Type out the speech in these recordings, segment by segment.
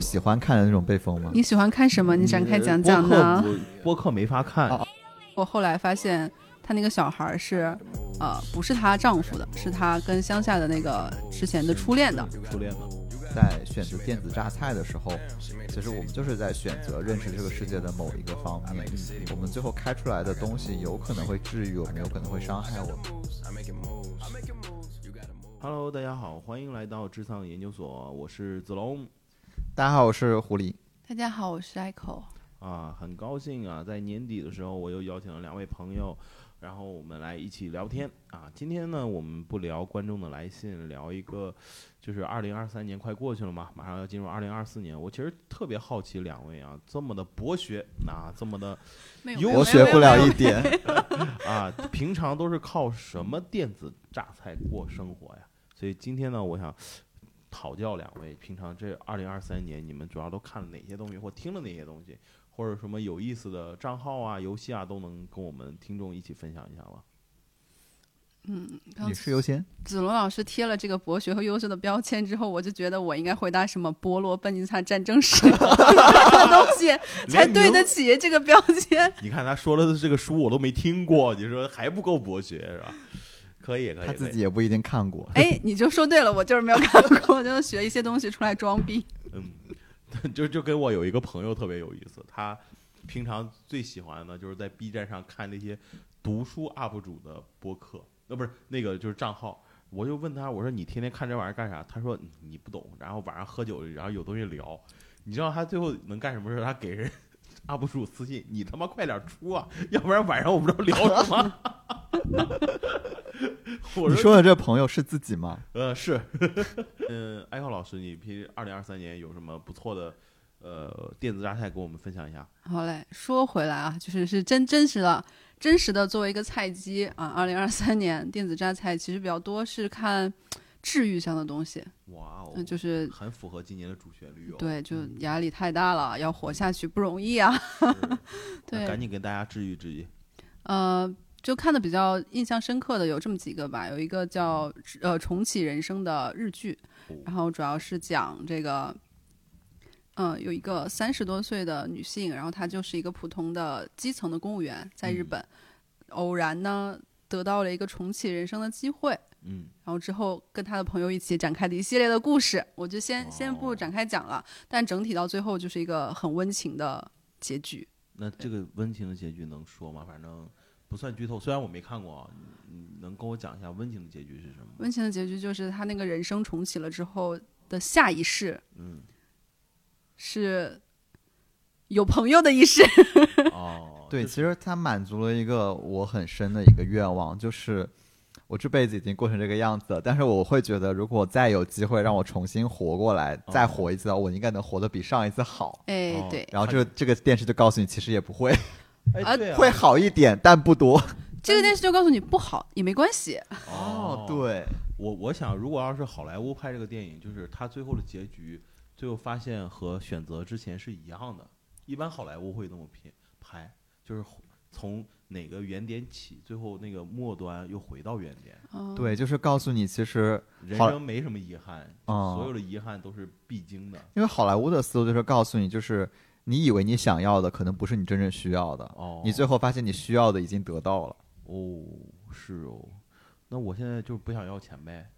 喜欢看的那种被封吗？你喜欢看什么？你展开讲讲呢？播客播客没法看，哦我后来发现，她那个小孩是，呃，不是她丈夫的，是她跟乡下的那个之前的初恋的。初恋的。在选择电子榨菜的时候，其实我们就是在选择认识这个世界的某一个方面。我们最后开出来的东西，有可能会治愈我们，有可能会伤害我们。Hello，大家好，欢迎来到智丧研究所，我是子龙大家好，我是狐狸。大家好，我是 Echo。啊，很高兴啊，在年底的时候，我又邀请了两位朋友，然后我们来一起聊天啊。今天呢，我们不聊观众的来信，聊一个，就是二零二三年快过去了嘛，马上要进入二零二四年。我其实特别好奇两位啊，这么的博学啊，这么的没有有我学不了一点。啊，平常都是靠什么电子榨菜过生活呀？所以今天呢，我想讨教两位，平常这二零二三年你们主要都看了哪些东西，或听了哪些东西，或者什么有意思的账号啊、游戏啊，都能跟我们听众一起分享一下吗？嗯女士优先。子龙老师贴了这个博学和优秀的标签之后，我就觉得我应该回答什么波罗奔尼撒战争史 的东西，才对得起这个标签。你看他说的这个书我都没听过，你说还不够博学是吧？可以，可以，他自己也不一定看过。哎，你就说对了，我就是没有看过，我就学一些东西出来装逼。嗯，就就跟我有一个朋友特别有意思，他平常最喜欢的就是在 B 站上看那些读书 UP 主的播客，呃，不是那个就是账号。我就问他，我说你天天看这玩意儿干啥？他说你不懂。然后晚上喝酒，然后有东西聊。你知道他最后能干什么事？他给人 UP 主私信，你他妈快点出啊，要不然晚上我不知道聊什么。我你说的这朋友是自己吗？呃，是，嗯，艾浩老师，你平时二零二三年有什么不错的呃电子榨菜跟我们分享一下？好嘞，说回来啊，就是是真真实的、真实的，作为一个菜鸡啊，二零二三年电子榨菜其实比较多是看治愈上的东西，哇哦，那就是很符合今年的主旋律哦。对，就压力太大了，要活下去不容易啊。对赶紧给大家治愈治愈。呃，就看的比较印象深刻的有这么几个吧，有一个叫呃重启人生的日剧哦，然后主要是讲这个。嗯，有一个三十多岁的女性，然后她就是一个普通的基层的公务员，在日嗯本，偶然呢得到了一个重启人生的机会，嗯，然后之后跟他的朋友一起展开的一系列的故事，我就先先哦不展开讲了，但整体到最后就是一个很温情的结局。那这个温情的结局能说吗？反正不算剧透，虽然我没看过啊，你你能跟我讲一下温情的结局是什么？温情的结局就是他那个人生重启了之后的下一世嗯，是有朋友的一世。哦，对，其实他满足了一个我很深的一个愿望，就是我这辈子已经过成这个样子了，但是我会觉得，如果再有机会让我重新活过来，再活一次的话，我应该能活得比上一次好。哎哦，对，然后这个这个电视就告诉你，其实也不会，哎，啊，会好一点，但不多。这个电视就告诉你不好也没关系。哦，对，我我想，如果要是好莱坞拍这个电影，就是他最后的结局，最后发现和选择之前是一样的。一般好莱坞会这么拍，拍就是从哪个原点起，最后那个末端又回到原点。嗯，对，就是告诉你，其实人生没什么遗憾，哦所有的遗憾都是必经的。因为好莱坞的思路就是告诉你，就是你以为你想要的，可能不是你真正需要的，哦，你最后发现你需要的已经得到了。哦是哦，那我现在就不想要钱呗，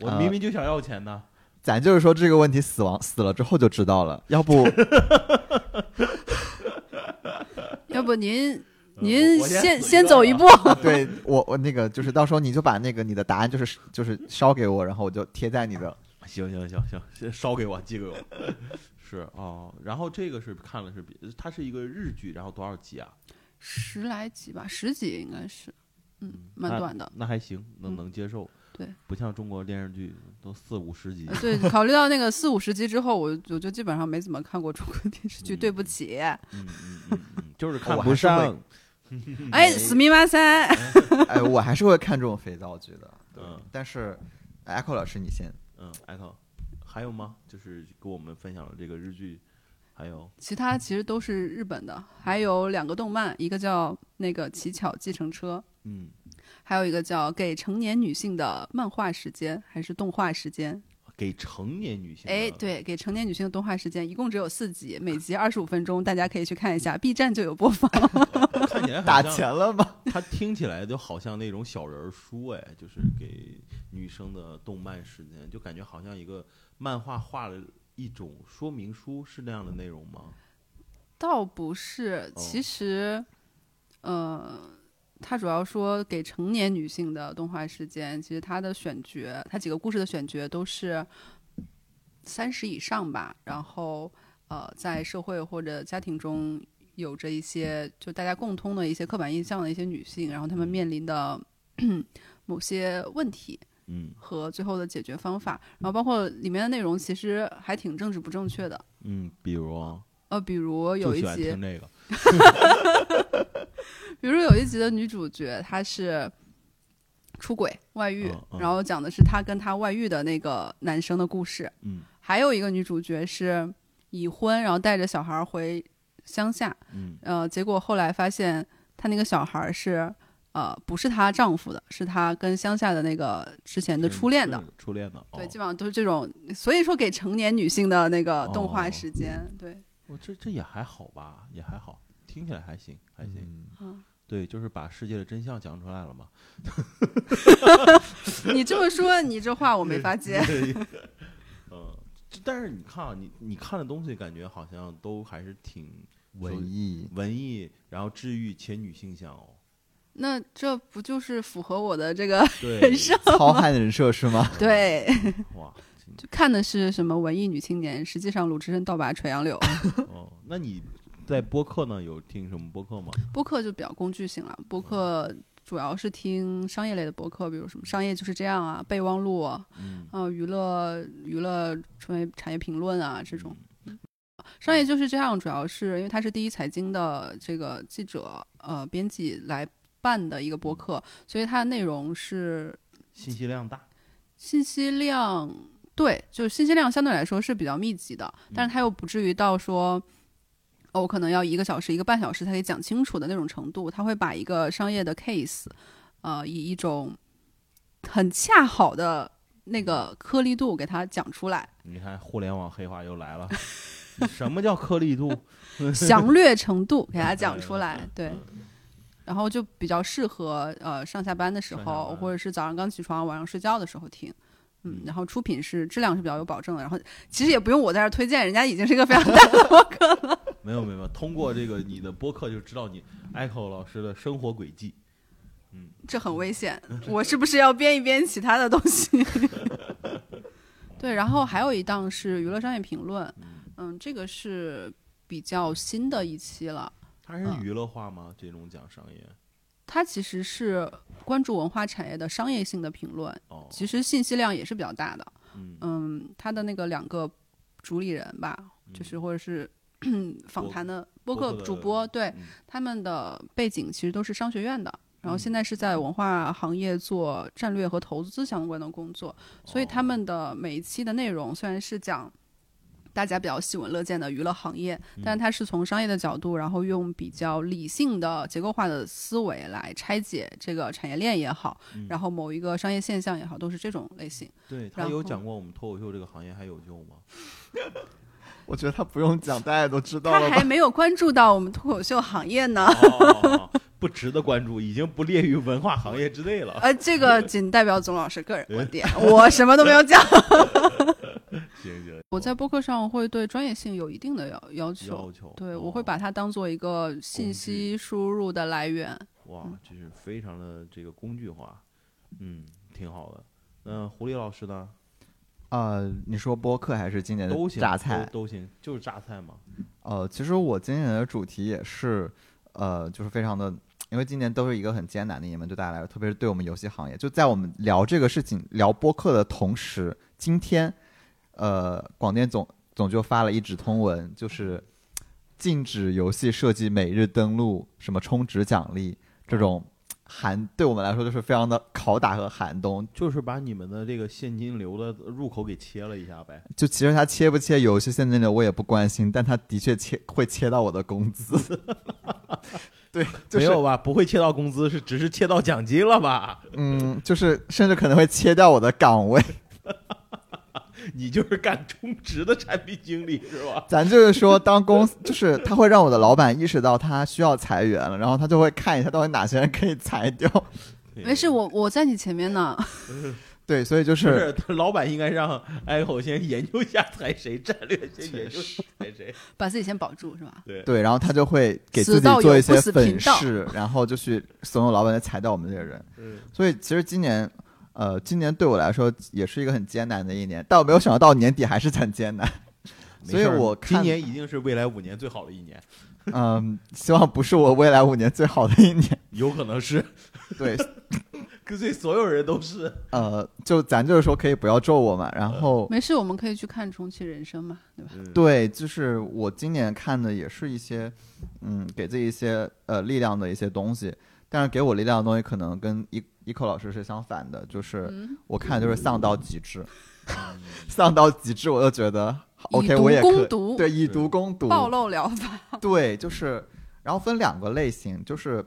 我呃明明就想要钱呢。咱就是说这个问题死亡死了之后就知道了，要不要不您呃您先先走一步。对我我那个就是到时候你就把那个你的答案就是就是烧给我，然后我就贴在你的行行行行，先烧给我，寄给我。是哦，然后这个是看了是比，它是一个日剧，然后多少集啊？十来集吧，十集应该是，嗯，蛮短的。那还行，能嗯能接受。对，不像中国电视剧都四五十集呃。对，考虑到那个四五十集之后，我我就基本上没怎么看过中国电视剧，嗯对不起。嗯嗯嗯嗯，就是看不上。哎，死密马三，哎，我还是会看这种肥皂剧的。对嗯但是哎 Echo 老师你先，嗯，艾特，还有吗？就是跟我们分享了这个日剧，还有。其他其实都是日本的，还有两个动漫，一个叫那个《乞巧计程车》，嗯，还有一个叫《给成年女性的漫画时间》还是动画时间，给成年女性的。哎，对，给成年女性的动画时间一共只有四集，每集二十五分钟，大家可以去看一下，B 站就有播放。看起来打钱了吧？它听起来就好像那种小人儿书，哎，就是给女生的动漫时间，就感觉好像一个漫画画了一种说明书，是那样的内容吗？倒不是，哦其实，呃，它主要说给成年女性的动画时间，其实它的选角，它几个故事的选角都是三十以上吧，然后呃，在社会或者家庭中有着一些就大家共通的一些刻板印象的一些女性，然后她们面临的 某些问题，嗯。和最后的解决方法，然后包括里面的内容其实还挺政治不正确的。嗯，比如啊呃，比如有一集，听这个，比如有一集的女主角她是出轨外遇，嗯嗯。然后讲的是她跟她外遇的那个男生的故事。嗯。还有一个女主角是已婚，然后带着小孩回乡下，嗯。呃，结果后来发现她那个小孩是呃不是她丈夫的，是她跟乡下的那个之前的初恋的。，初恋的，对，哦。基本上都是这种，所以说给成年女性的那个动画哦。时间，对，哦，这这也还好吧，也还好，听起来还行，还行。对，就是把世界的真相讲出来了嘛。你这么说，你这话我没法接。嗯，但是你看啊，你你看的东西感觉好像都还是挺文艺，文艺，然后治愈且女性向哦。那这不就是符合我的这个对，人设？糙汉人设是吗？对，哇，就看的是什么文艺女青年，实际上鲁智深倒拔垂杨柳。哦，那你在播客呢？有听什么播客吗？播客就比较工具性了，播客主要是听商业类的播客，比如什么商业就是这样啊，备忘录啊，嗯，呃娱乐娱乐成为产业评论啊这种。商业就是这样，主要是因为他是第一财经的这个记者呃编辑来办的一个播客，所以它的内容是信息量大。信息量对，就是信息量相对来说是比较密集的，但是它又不至于到说，哦，我可能要一个小时、一个半小时才可以讲清楚的那种程度。他会把一个商业的 case，呃，以一种很恰好的那个颗粒度给它讲出来，你看，互联网黑话又来了。什么叫颗粒度？详略程度给它讲出来，对。然后就比较适合呃上下班的时候，或者是早上刚起床、晚上睡觉的时候听。嗯嗯，然后出品是质量是比较有保证的。然后其实也不用我在这儿推荐，人家已经是一个非常大的播客了。没有没有，通过这个你的播客就知道你 Echo 老师的生活轨迹。嗯这很危险，我是不是要编一编其他的东西？对，然后还有一档是娱乐商业评论，嗯，这个是比较新的一期了。它是嗯娱乐化吗？这种讲商业？它其实是关注文化产业的商业性的评论，哦，其实信息量也是比较大的。嗯，嗯，他的那个两个主理人吧，就是或者是 访谈的播客主播，对嗯他们的背景其实都是商学院的。然后现在是在文化行业做战略和投资相关的工作，所以他们的每一期的内容虽然是讲大家比较喜闻乐见的娱乐行业，但它是从商业的角度，然后用比较理性的结构化的思维来拆解这个产业链也好，嗯然后某一个商业现象也好，都是这种类型。对他有讲过我们脱口秀这个行业还有救吗？我觉得他不用讲，大家都知道他了他？还没有关注到我们脱口秀行业呢。哦，不值得关注，已经不列于文化行业之内了。呃，这个仅代表总老师个人观点，我什么都没有讲。行行，我在播客上会对专业性有一定的要要求，要求，对哦我会把它当做一个信息输入的来源。哇，这是非常的这个工具化，嗯，挺好的。那狐狸老师呢？呃，你说播客还是今年的都行，榨菜？都都行，就是榨菜嘛。呃，其实我今年的主题也是，呃，就是非常的，因为今年都是一个很艰难的一年，对大家来说，特别是对我们游戏行业。就在我们聊这个事情、聊播客的同时，今天，呃，广电总总就发了一纸通文，就是禁止游戏设计每日登录、什么充值奖励这种寒，对我们来说就是非常的拷打和寒冬。就是把你们的这个现金流的入口给切了一下呗。就其实他切不切游戏现金流我也不关心，但他的确切会切到我的工资。对，就是没有吧？不会切到工资，是只是切到奖金了吧？嗯，就是甚至可能会切掉我的岗位。你就是干充值的产品经理是吧？咱就是说，当公司就是他会让我的老板意识到他需要裁员了，然后他就会看一下到底哪些人可以裁掉。没事，我我在你前面呢。对，所以就就是是 老板应该让 Echo 先研究一下裁谁战略，先研究裁谁。把自己先保住是吧？对，对，然后他就会给自己做一些粉饰，然后就去怂恿老板来裁掉我们这些人。嗯，所以其实今年，呃，今年对我来说也是一个很艰难的一年，但我没有想到到年底还是很艰难。所以我看今年一定是未来五年最好的一年，嗯，希望不是我未来五年最好的一年。有可能是，对，跟对所有人都是。呃，就咱就是说可以不要咒我嘛。然后没事，我们可以去看《重启人生》嘛，对吧？嗯，对，就是我今年看的也是一些，嗯，给自己一些呃力量的一些东西。但是给我力量的东西可能跟一一口老师是相反的，就是嗯，我看的就是丧到极致，丧到极致，我就觉得 OK，我也可以攻毒对以毒攻毒，暴露疗法。对，就是，然后分两个类型，就是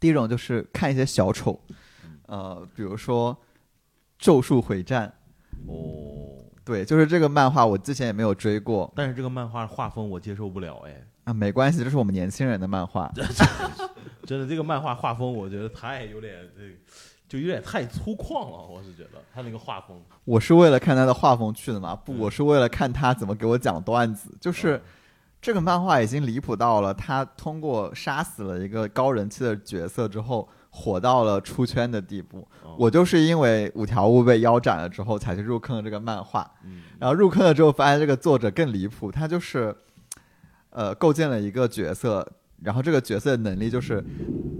第一种就是看一些小丑，呃，比如说《咒术回战》，哦，对，就是这个漫画，我之前也没有追过。但是这个漫画画风我接受不了，哎，啊，没关系，这是我们年轻人的漫画，真的 这个漫画画风我觉得太有点这个。就有点太粗犷了，我是觉得他那个画风，我是为了看他的画风去的嘛，不，嗯。我是为了看他怎么给我讲段子，就是。这个漫画已经离谱到了，他通过杀死了一个高人气的角色之后，火到了出圈的地步。哦我就是因为五条悟被腰斩了之后，才去入坑了这个漫画。嗯然后入坑了之后，发现这个作者更离谱，他就是，呃，构建了一个角色，然后这个角色的能力就是，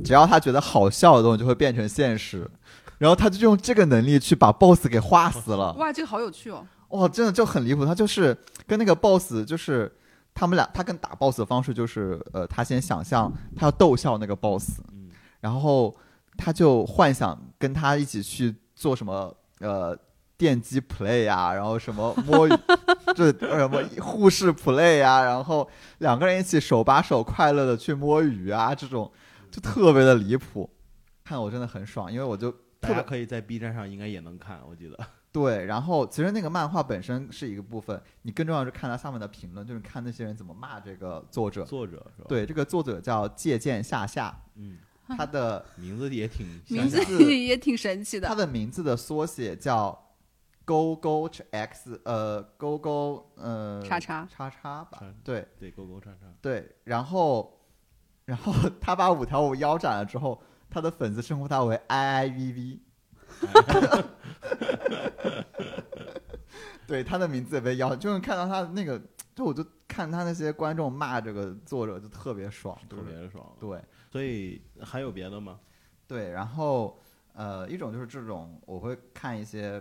只要他觉得好笑的东西就会变成现实，然后他就用这个能力去把 BOSS 给画死了。哇，这个好有趣哦！哇，真的就很离谱，他就是跟那个 BOSS 就是。他们俩，他跟打 BOSS 的方式就是，呃，他先想象他要逗笑那个 BOSS，嗯然后他就幻想跟他一起去做什么呃电击 play 啊，然后什么摸鱼，这呃什么护士 play 啊，然后两个人一起手把手快乐的去摸鱼啊，这种就特别的离谱，看我真的很爽，因为我就大家可以在 B 站上应该也能看，我记得。对，然后其实那个漫画本身是一个部分，你更重要是看它下面的评论，就是看那些人怎么骂这个作者。作者是吧？，对，这个作者叫借鉴下下，嗯，他的名字也挺名字也挺神奇的。他的名字的缩写叫勾勾 x 呃勾勾呃叉叉叉叉吧叉，对对勾勾叉叉。对，然后然后他把五条悟腰斩了之后，他的粉丝称呼他为 i i v v，对，他的名字也被腰，就是看到他那个，就我就看他那些观众骂这个作者就特别爽，特别爽。对所以还有别的吗？对，然后呃，一种就是这种我会看一些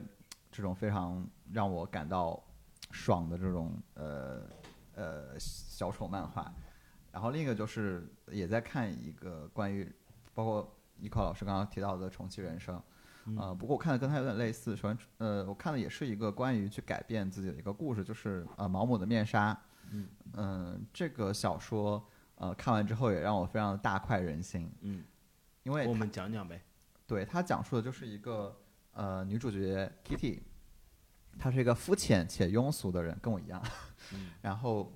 这种非常让我感到爽的这种呃呃小丑漫画，然后另一个就是也在看一个关于包括依靠老师刚刚提到的重启人生。呃，不过我看的跟他有点类似。首先，呃，我看的也是一个关于去改变自己的一个故事，就是呃毛姆的面纱。嗯呃这个小说呃看完之后也让我非常的大快人心，嗯，因为我们讲讲呗。对他讲述的就是一个呃女主角 Kitty，她是一个肤浅且庸俗的人，跟我一样。嗯 然后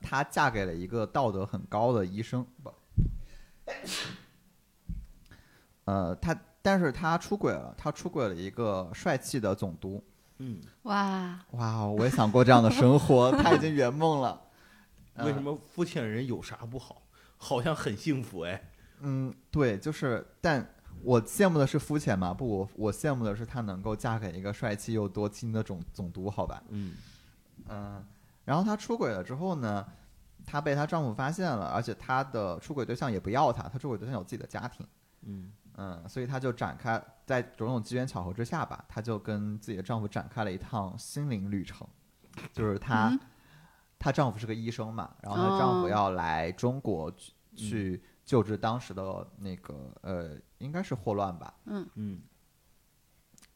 她嫁给了一个道德很高的医生，不，呃，她但是她出轨了，她出轨了一个帅气的总督。嗯，哇，哇，我也想过这样的生活，她已经圆梦了。呃为什？么肤浅人有啥不好？好像很幸福哎。嗯，对，就是，但我羡慕的是肤浅嘛，不，我我羡慕的是她能够嫁给一个帅气又多金的总总督，好吧？嗯嗯，然后她出轨了之后呢，她被她丈夫发现了，而且她的出轨对象也不要她，她出轨对象有自己的家庭，嗯嗯，所以她就展开在种种机缘巧合之下吧，她就跟自己的丈夫展开了一趟心灵旅程，就是她，嗯她丈夫是个医生嘛，然后她丈夫哦。要来中国去去救治当时的那个呃，应该是霍乱吧，嗯。嗯。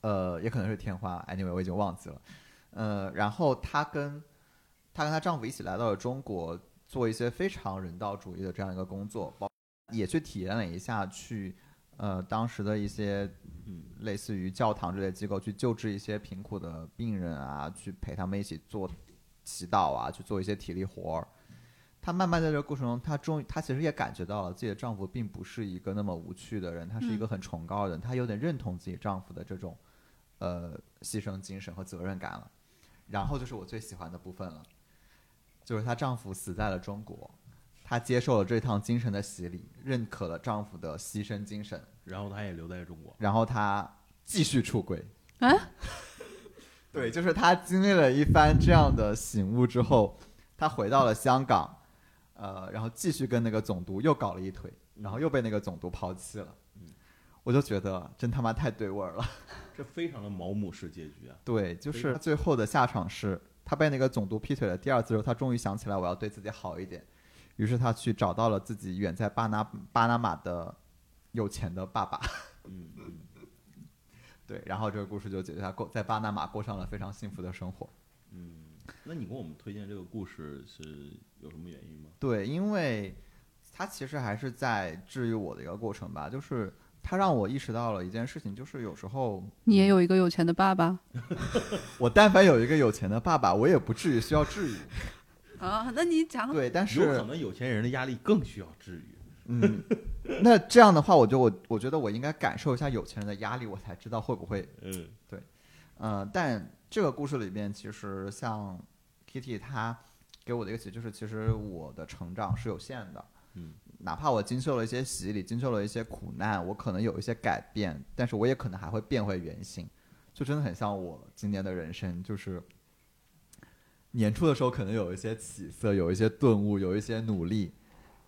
呃，也可能是天花，anyway 我已经忘记了。呃，然后她跟她跟她丈夫一起来到了中国，做一些非常人道主义的这样一个工作，包也去体验了一下去呃当时的一些嗯。类似于教堂这类机构去救治一些贫苦的病人啊，去陪他们一起做祈祷啊，去做一些体力活儿。她慢慢在这个过程中，她终于，她其实也感觉到了自己的丈夫并不是一个那么无趣的人，他是一个很崇高的人，她有点认同自己丈夫的这种呃牺牲精神和责任感了。然后就是我最喜欢的部分了，就是她丈夫死在了中国，她接受了这趟精神的洗礼，认可了丈夫的牺牲精神，然后她也留在中国，然后她继续出轨。啊，对，就是他经历了一番这样的醒悟之后，他回到了香港，呃，然后继续跟那个总督又搞了一腿，然后又被那个总督抛弃了。我就觉得真他妈太对味儿了。这非常的毛姆式结局啊！对，就是他最后的下场是，他被那个总督劈腿了第二次之后，他终于想起来我要对自己好一点，于是他去找到了自己远在巴拿巴拿马的有钱的爸爸。嗯嗯，对，然后这个故事就解决他过在巴拿马过上了非常幸福的生活。嗯那你给我们推荐这个故事是有什么原因吗？对，因为他其实还是在治愈我的一个过程吧，就是他让我意识到了一件事情，就是有时候你也有一个有钱的爸爸 我但凡有一个有钱的爸爸，我也不至于需要治愈。啊？那你讲对，但是有可能有钱人的压力更需要治愈。嗯，那这样的话，我就我我觉得我应该感受一下有钱人的压力，我才知道会不会嗯对呃，但这个故事里边，其实像 Kitty 她给我的一个启示就是，其实我的成长是有限的。嗯，哪怕我经受了一些洗礼，经受了一些苦难，我可能有一些改变，但是我也可能还会变回原形。就真的很像我今年的人生，就是年初的时候可能有一些起色，有一些顿悟，有一些努力，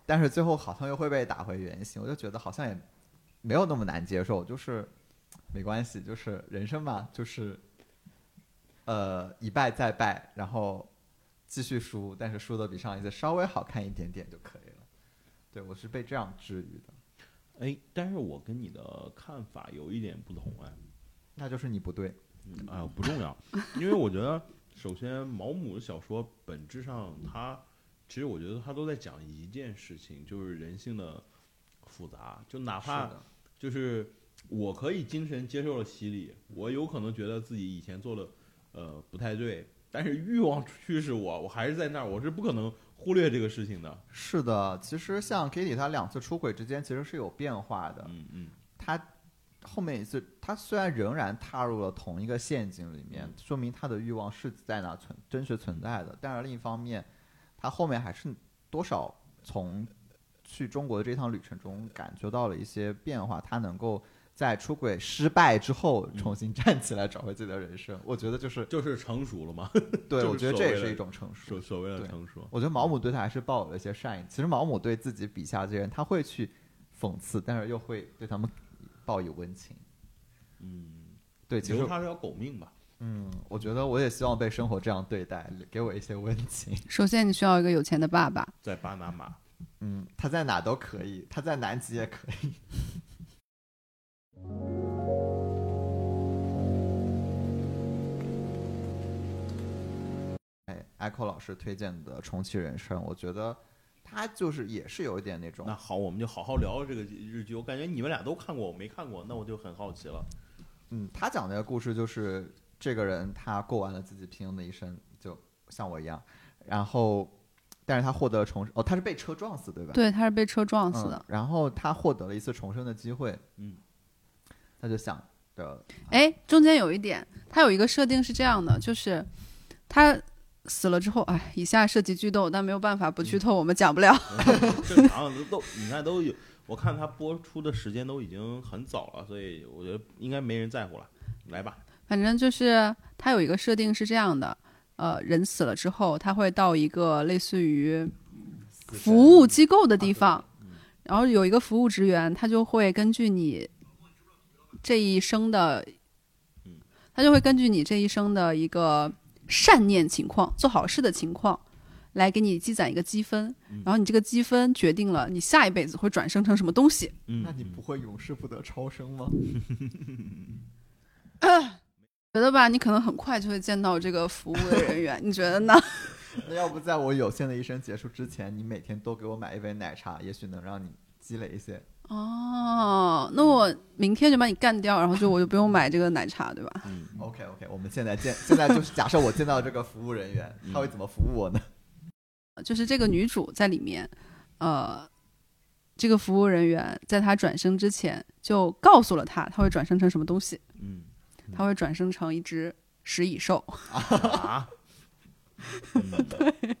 但是最后好像又会被打回原形。我就觉得好像也没有那么难接受，就是没关系，就是人生嘛，就是呃一败再败，然后继续输，但是输的比上一次稍微好看一点点就可以了。对我是被这样治愈的，哎，但是我跟你的看法有一点不同哎。那就是你不对。嗯啊，不重要，因为我觉得，首先毛姆的小说本质上，它其实我觉得他都在讲一件事情，就是人性的复杂。就哪怕，就是我可以精神接受了洗礼，我有可能觉得自己以前做的呃不太对，但是欲望驱使我，我还是在那儿，我是不可能忽略这个事情的。是的。其实像 Kitty 她两次出轨之间其实是有变化的。嗯嗯她后面一次，她虽然仍然踏入了同一个陷阱里面，说明她的欲望是在那存真实存在的。但是另一方面，她后面还是多少从去中国的这趟旅程中感觉到了一些变化。他能够在出轨失败之后嗯重新站起来，找回自己的人生。我觉得就是就是 成熟了嘛，对，我觉得这也是一种成熟所。所谓的成熟。我觉得毛姆对他还是抱有了一些善意。其实毛姆对自己笔下这些人，他会去讽刺，但是又会对他们抱以温情。嗯，对，其实他是条狗命吧。嗯，我觉得我也希望被生活这样对待，给我一些温情。首先你需要一个有钱的爸爸，在巴拿马，嗯，他在哪都可以，他在南极也可以。哎，Echo 老师推荐的《重启人生》，我觉得他就是也是有一点那种那好，我们就好好聊这个日剧。我感觉你们俩都看过，我没看过，那我就很好奇了。嗯，他讲的故事就是这个人他过完了自己平庸的一生，就像我一样，然后，但是他获得了重生，哦，他是被车撞死，对吧？对，他是被车撞死嗯的。然后他获得了一次重生的机会，嗯，他就想着，哎，中间有一点，他有一个设定是这样的，就是他死了之后，哎，以下涉及剧透，但没有办法不剧透，我们讲不了。正常都都，你看都有，我看他播出的时间都已经很早了，所以我觉得应该没人在乎了。来吧，反正就是它有一个设定是这样的，呃，人死了之后，他会到一个类似于服务机构的地方，然后有一个服务职员，他就会根据你这一生的，他就会根据你这一生的一个善念情况、做好事的情况，来给你积攒一个积分，然后你这个积分决定了你下一辈子会转生成什么东西。嗯，那你不会永世不得超生吗？觉得吧，你可能很快就会见到这个服务的人员，你觉得呢？那要不在我有限的一生结束之前，你每天都给我买一杯奶茶，也许能让你积累一些哦，那我明天就把你干掉，然后就我就不用买这个奶茶，对吧？嗯，OK OK，我们现在见，现在就是假设我见到这个服务人员，嗯他会怎么服务我呢？就是这个女主在里面，呃，这个服务人员在她转生之前就告诉了她，她会转生成什么东西，嗯她会转生成一只食蚁兽，啊，对。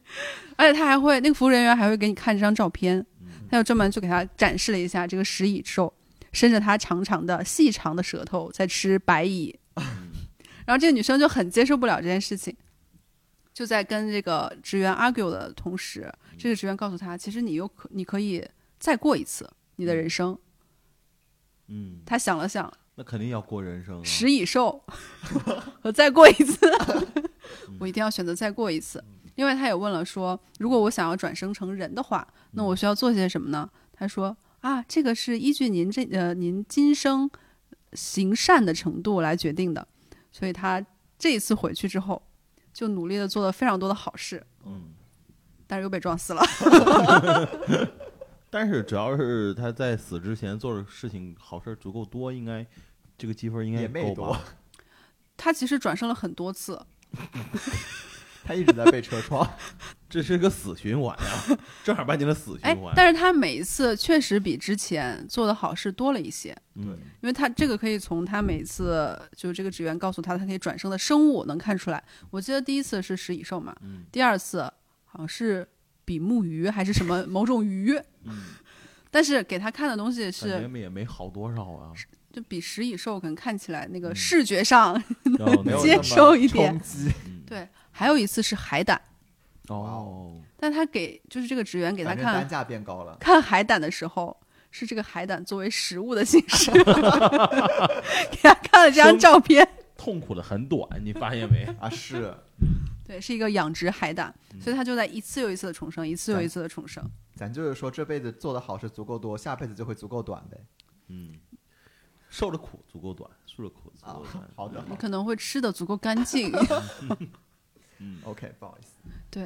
而且他还会，那个服务人员还会给你看这张照片，嗯。他就专门就给他展示了一下这个食蚁兽，伸着它长长的、细长的舌头在吃白蚁，然后这个女生就很接受不了这件事情，就在跟这个职员 argue 的同时，这个职员告诉她，其实你又可你可以再过一次你的人生。嗯，她想了想，那肯定要过人生啊。食蚁兽我再过一次，我一定要选择再过一次。另外，他也问了说，如果我想要转生成人的话，那我需要做些什么呢？他说啊，这个是依据您这呃您今生行善的程度来决定的。所以他这一次回去之后，就努力的做了非常多的好事，嗯，但是又被撞死了。但是只要是他在死之前做的事情好事儿足够多，应该这个积分应该也没多够吧？他其实转生了很多次，他一直在被车撞。这是个死循环呀，正儿八经的死哎循环。，但是他每一次确实比之前做的好事多了一些。嗯因为他这个可以从他每次就是这个职员告诉他他可以转生的生物能看出来。我记得第一次是食蚁兽嘛，嗯第二次好像是比目鱼还是什么某种鱼，嗯，但是给他看的东西是也没好多少啊。就比食蚁兽可能看起来那个嗯视觉上，然后 那接受一点冲击嗯对。还有一次是海胆，哦，但他给就是这个职员给他看单看价变高了。看海胆的时候。是这个海胆作为食物的形式，给他看了这张照片，痛苦的很短，你发现没？啊，是，对，是一个养殖海胆，所以他就在一次又一次的重生，一次又一次的重生。咱就是说这辈子做的好事足够多，下辈子就会足够短呗。嗯，受的苦足够短，受的苦足啊够短。，好的，你可能会吃的足够干净，嗯 OK，不好意思。对，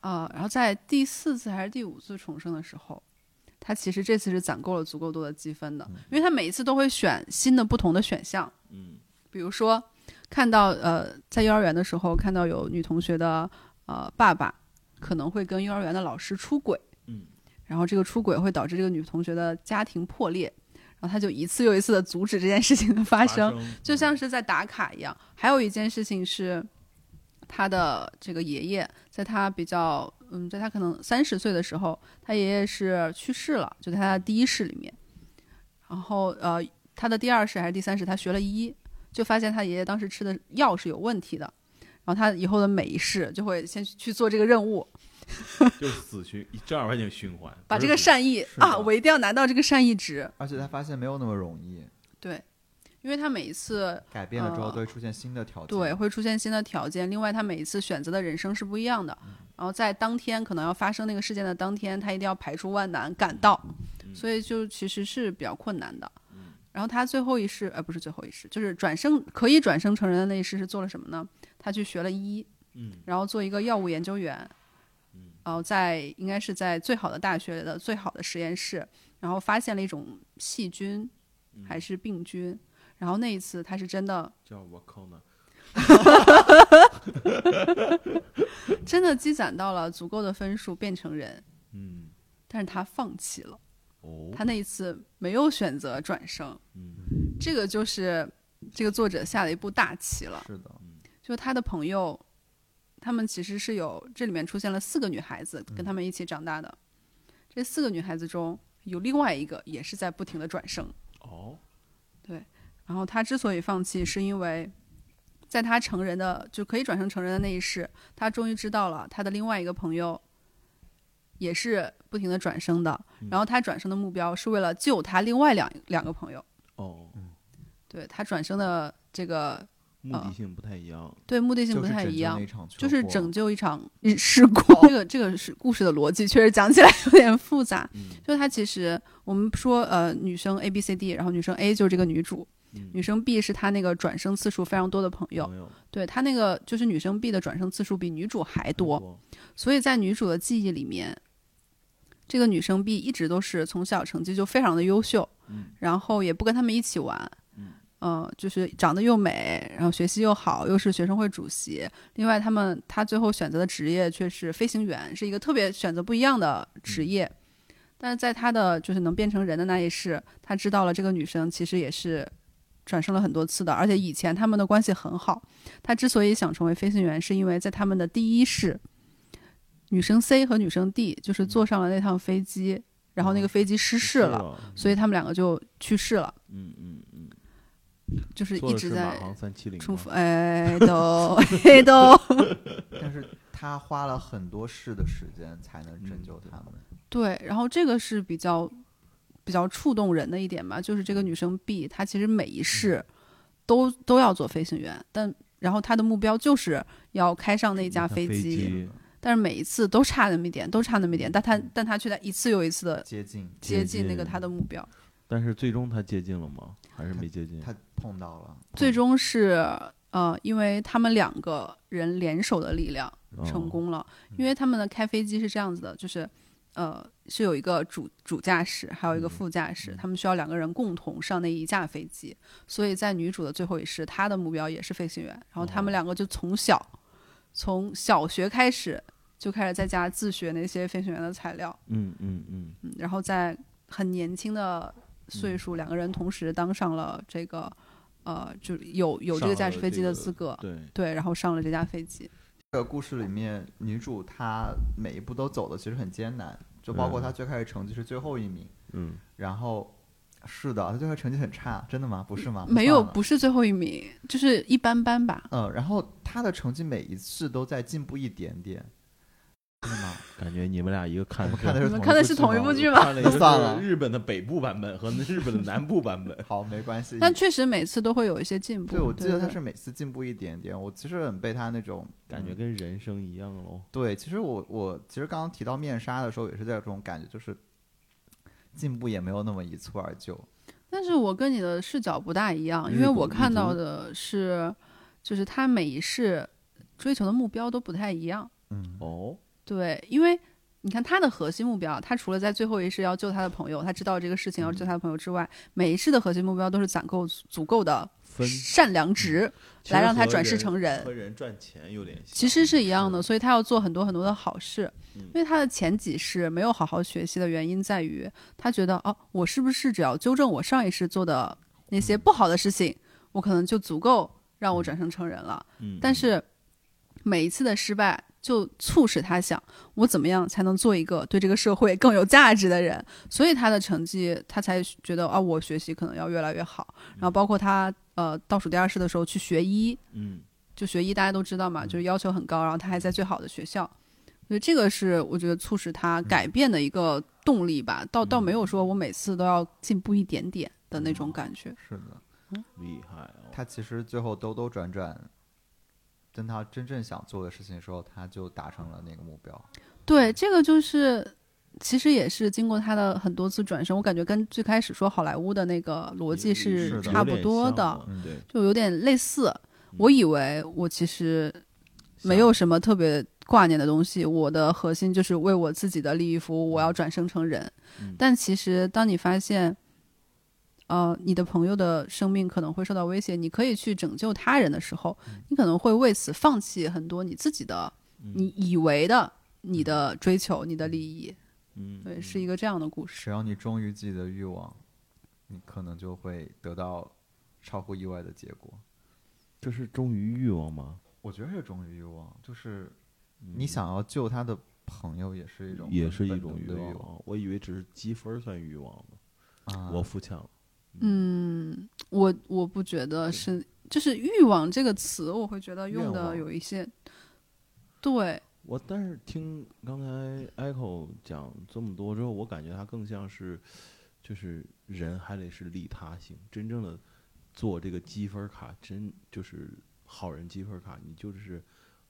啊、然后在第四次还是第五次重生的时候，他其实这次是攒够了足够多的积分的，因为他每一次都会选新的不同的选项，嗯比如说看到呃在幼儿园的时候看到有女同学的呃爸爸可能会跟幼儿园的老师出轨，嗯然后这个出轨会导致这个女同学的家庭破裂，然后他就一次又一次的阻止这件事情的发生，就像是在打卡一样。还有一件事情是，他的这个爷爷在他比较，嗯，在他可能三十岁的时候，他爷爷是去世了，就在他的第一世里面。然后呃，他的第二世还是第三世，他学了医，就发现他爷爷当时吃的药是有问题的。然后他以后的每一世就会先去做这个任务，就死循正儿八经循环，把这个善意啊，我一定要拿到这个善意值。而且他发现没有那么容易，对，因为他每一次改变了之后呃都会出现新的条件。对，会出现新的条件。另外，他每一次选择的人生是不一样的。然后在当天可能要发生那个事件的当天，他一定要排除万难赶到，所以就其实是比较困难的。然后他最后一世，呃，不是最后一世，就是转生可以转生成人的那一世是做了什么呢？他去学了医，嗯。然后做一个药物研究员，然后在应该是在最好的大学的最好的实验室，然后发现了一种细菌还是病菌，然后那一次他是真的叫我靠呢，真的积攒到了足够的分数变成人，嗯。但是他放弃了，哦，他那一次没有选择转生，嗯。这个就是这个作者下了一步大棋了。是的，就他的朋友，他们其实是有这里面出现了四个女孩子跟他们一起长大的，这四个女孩子中有另外一个也是在不停的转生，哦，然后他之所以放弃，是因为在他成人的就可以转生成人的那一世，他终于知道了他的另外一个朋友也是不停的转生的，然后他转生的目标是为了救他另外两两个朋友。哦，对他转生的这个目的性不太一样，对目的性不太一样就是拯救一场事故。这个这个是故事的逻辑，确实讲起来有点复杂。嗯。就他其实我们说呃，女生 A B C D，然后女生 A 就是这个女主，嗯。女生 B 是她那个转生次数非常多的朋友。对她那个就是女生 B 的转生次数比女主还，多，所以在女主的记忆里面，这个女生 B 一直都是从小成绩就非常的优秀，嗯然后也不跟他们一起玩，嗯呃，就是长得又美，然后学习又好，又是学生会主席。另外，他们他最后选择的职业却是飞行员，是一个特别选择不一样的职业。但是在他的就是能变成人的那一世，他知道了这个女生其实也是转生了很多次的，而且以前他们的关系很好。他之所以想成为飞行员，是因为在他们的第一世，女生 C 和女生 D 就是坐上了那趟飞机，然后那个飞机失事了，了，所以他们两个就去世了，嗯嗯嗯，就是一直在航三七零重复，哎都哎都，但是他花了很多世的时间才能拯救他们。对，然后这个是比较比较触动人的一点吧，就是这个女生 B，她其实每一世都都要做飞行员，但然后她的目标就是要开上那架飞飞，机但是每一次都差那么一点，都差那么一点，但他但他却在一次又一次的接近，接接近。近那个他的目标，但是最终他接近了吗？还是没接近？他碰到了，最终是呃，因为他们两个人联手的力量成哦功了，因为他们的开飞机是这样子的，就是呃是有一个主主驾驶，还有一个嗯。副驾驶，嗯。他们需要两个人共同上那一架飞机，所以在女主的最后一世，她的目标也是飞行员，然后他们哦。两个就从小从小学开始就开始在家自学那些飞行员的材料，嗯嗯嗯，嗯，然后在很年轻的岁嗯数，两个人同时当上了这个呃，就有有这个驾驶飞机的资格，对，对，然后上了这架飞机。这个故事里面，女主她每一步都走的其实很艰难，就包括嗯她最开始成绩是最后一名，嗯，然后是的，她最开始成绩很差，真的吗？不是吗？没有，不是最后一名，就是一般般吧。嗯，然后她的成绩每一次都在进步一点点？感觉你们俩一个看我们看的是看的是同一部剧吗？看了一个算了日本的北部版本和日本的南部版本。好，没关系。但确实每次都会有一些进步。对，我记得他是每次进步一点点，我其实很被他那种感觉嗯跟人生一样喽。对，其实我我其实刚刚提到面纱的时候，也是在这种感觉，就是进步也没有那么一蹴而就。但是我跟你的视角不大一样，因为我看到的是，就是他每一世追求的目标都不太一样。嗯，哦，对，因为你看他的核心目标，他除了在最后一世要救他的朋友，他知道这个事情要救他的朋友之外，每一世的核心目标都是攒够足够的善良值，来让他转世成人和人赚钱有点像。其实是一样的，所以他要做很多很多的好事。嗯因为他的前几世没有好好学习的原因在于，他觉得哦，我是不是只要纠正我上一世做的那些不好的事情，我可能就足够让我转生成人了。嗯，但是每一次的失败，就促使他想，我怎么样才能做一个对这个社会更有价值的人？所以他的成绩，他才觉得啊，我学习可能要越来越好。然后包括他呃倒数第二世的时候去学医，嗯，就学医大家都知道嘛，嗯就是要求很高，然后他还在最好的学校，所以这个是我觉得促使他改变的一个动力吧。倒倒没有说我每次都要进步一点点的那种感觉。是的，厉害哦。他其实最后兜兜转转，等她真正想做的事情的时候，他就达成了那个目标。对，这个就是其实也是经过他的很多次转身，我感觉跟最开始说好莱坞的那个逻辑是差不多的，就有点类似。嗯我以为我其实没有什么特别挂念的东西，我的核心就是为我自己的利益服务，我要转生成人。嗯但其实当你发现，呃，你的朋友的生命可能会受到威胁，你可以去拯救他人的时候，你可能会为此放弃很多你自己的、嗯你以为的你的追求、你的利益。嗯，对，嗯是一个这样的故事。只要你忠于自己的欲望，你可能就会得到超乎意外的结果。这是忠于欲望吗？我觉得是忠于欲望，就是嗯你想要救他的朋友，也是一种也是一种欲望啊，我以为只是积分算欲望呢，啊。我肤浅了。嗯，我我不觉得是，就是欲望这个词，我会觉得用的有一些，对，我但是听刚才 Echo 讲这么多之后，我感觉他更像是，就是人还得是利他性，真正的做这个积分卡，真就是好人积分卡，你就是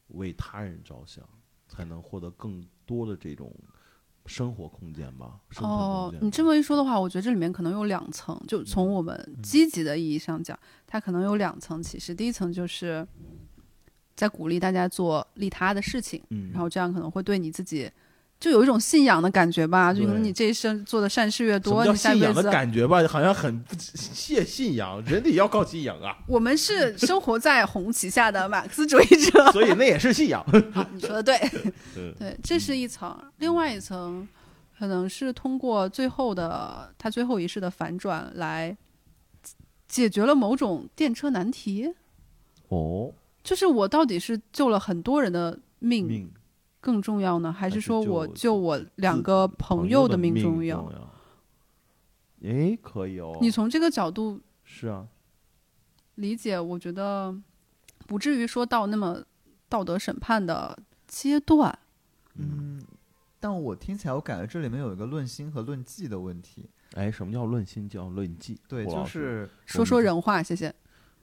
为他人着想，才能获得更多的这种生活空间吧。生存空间，哦你这么一说的话，我觉得这里面可能有两层。就从我们积极的意义上讲，它可能有两层其实。第一层就是在鼓励大家做利他的事情，嗯，然后这样可能会对你自己就有一种信仰的感觉吧，就可能你这一生做的善事越多，你信仰的。感觉吧？好像很不谢信仰，人得要靠信仰啊，我们是生活在红旗下的马克思主义者。所以那也是信仰。好，你说的对，嗯对，这是一层，另外一层可能是通过最后的他最后一世的反转来解决了某种电车难题。哦，就是我到底是救了很多人的命命更重要呢，还还是是说我救我两个朋朋友的命重要？要。诶，可以哦。你从这个角度是啊，理解，我觉得不至于说到那么道德审判的阶段。嗯，但我听起来，我感觉这里面有一个论心和论迹的问题。哎，什么叫论心？叫论迹？对，就是说说人话，谢谢。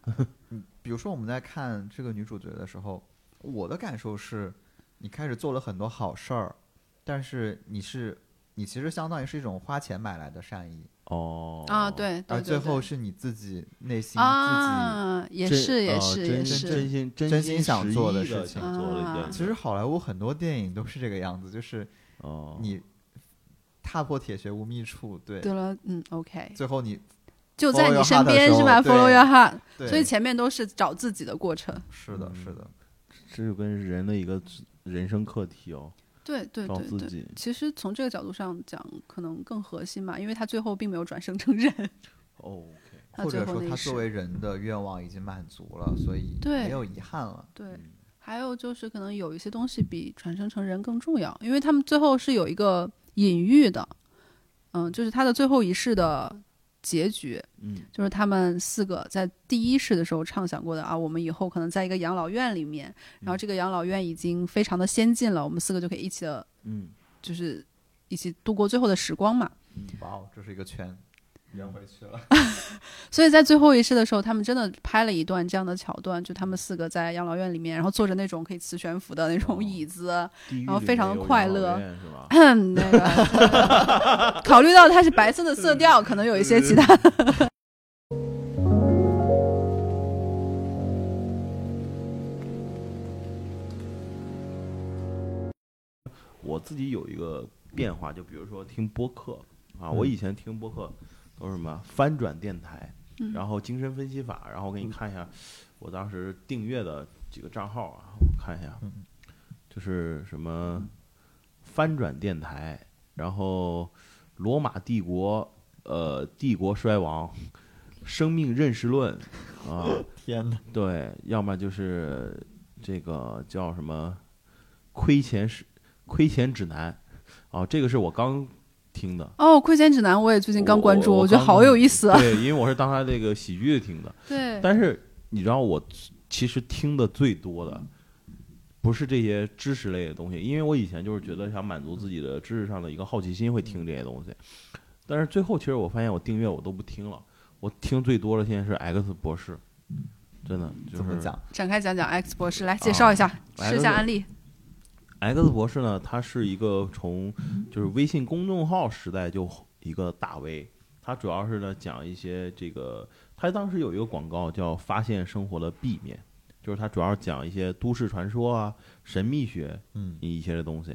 比如说我们在看这个女主角的时候，我的感受是，你开始做了很多好事儿，但是你是你其实相当于是一种花钱买来的善意，哦啊，，对，对而最后是你自己内心自啊，也是也呃是也真是，真心真真心想做的事情想做了一件啊。己。其实好莱坞很多电影都是这个样子，就是哦，你踏破铁鞋无觅处，对，对了，嗯，OK，最后你就在你身边是吧时候对？Follow your heart，所以前面都是找自己的过程。是的，是嗯的，这就跟人的一个人生课题哦，对对对对。其实从这个角度上讲，可能更核心嘛，因为他最后并没有转生成人，哦 OK，或者说他作为人的愿望已经满足了，所以对没有遗憾了。对，嗯还有就是可能有一些东西比转生成人更重要，因为他们最后是有一个隐喻的，嗯，就是他的最后一世的结局，嗯。就是他们四个在第一世的时候畅想过的啊，我们以后可能在一个养老院里面，然后这个养老院已经非常的先进了，我们四个就可以一起的，嗯。就是一起度过最后的时光嘛。哇哦，这是一个圈，圆回去了。所以在最后一世的时候，他们真的拍了一段这样的桥段，就他们四个在养老院里面，然后坐着那种可以磁悬浮的那种哦椅子，然后非常没有养老快乐院是吧？那个 考虑到它是白色的色调，可能有一些其他的。我自己有一个变化，就比如说听播客啊，我以前听播客都是什么翻转电台，嗯。然后精神分析法，然后我给你看一下我当时订阅的几个账号啊，我看一下嗯，就是什么翻转电台，然后罗马帝国，呃，帝国衰亡，生命认识论啊，天哪！对，要么就是这个叫什么亏钱是亏钱指南，啊，这个是我刚听的，哦，亏钱指南我也最近刚关注，我我觉得好有意思啊。对，因为我是当他这个喜剧听的，对，但是你知道我其实听的最多的。不是这些知识类的东西，因为我以前就是觉得想满足自己的知识上的一个好奇心，会听这些东西。但是最后，其实我发现我订阅我都不听了，我听最多的现在是 X 博士，真的就是怎么讲？展开讲讲 X 博士，来介绍一下，啊试一下案例。X 博士呢，他是一个从就是微信公众号时代就一个大 V，他主要是呢讲一些这个，他当时有一个广告叫“发现生活的 B 面”，就是他主要讲一些都市传说啊、神秘学嗯一些的东西。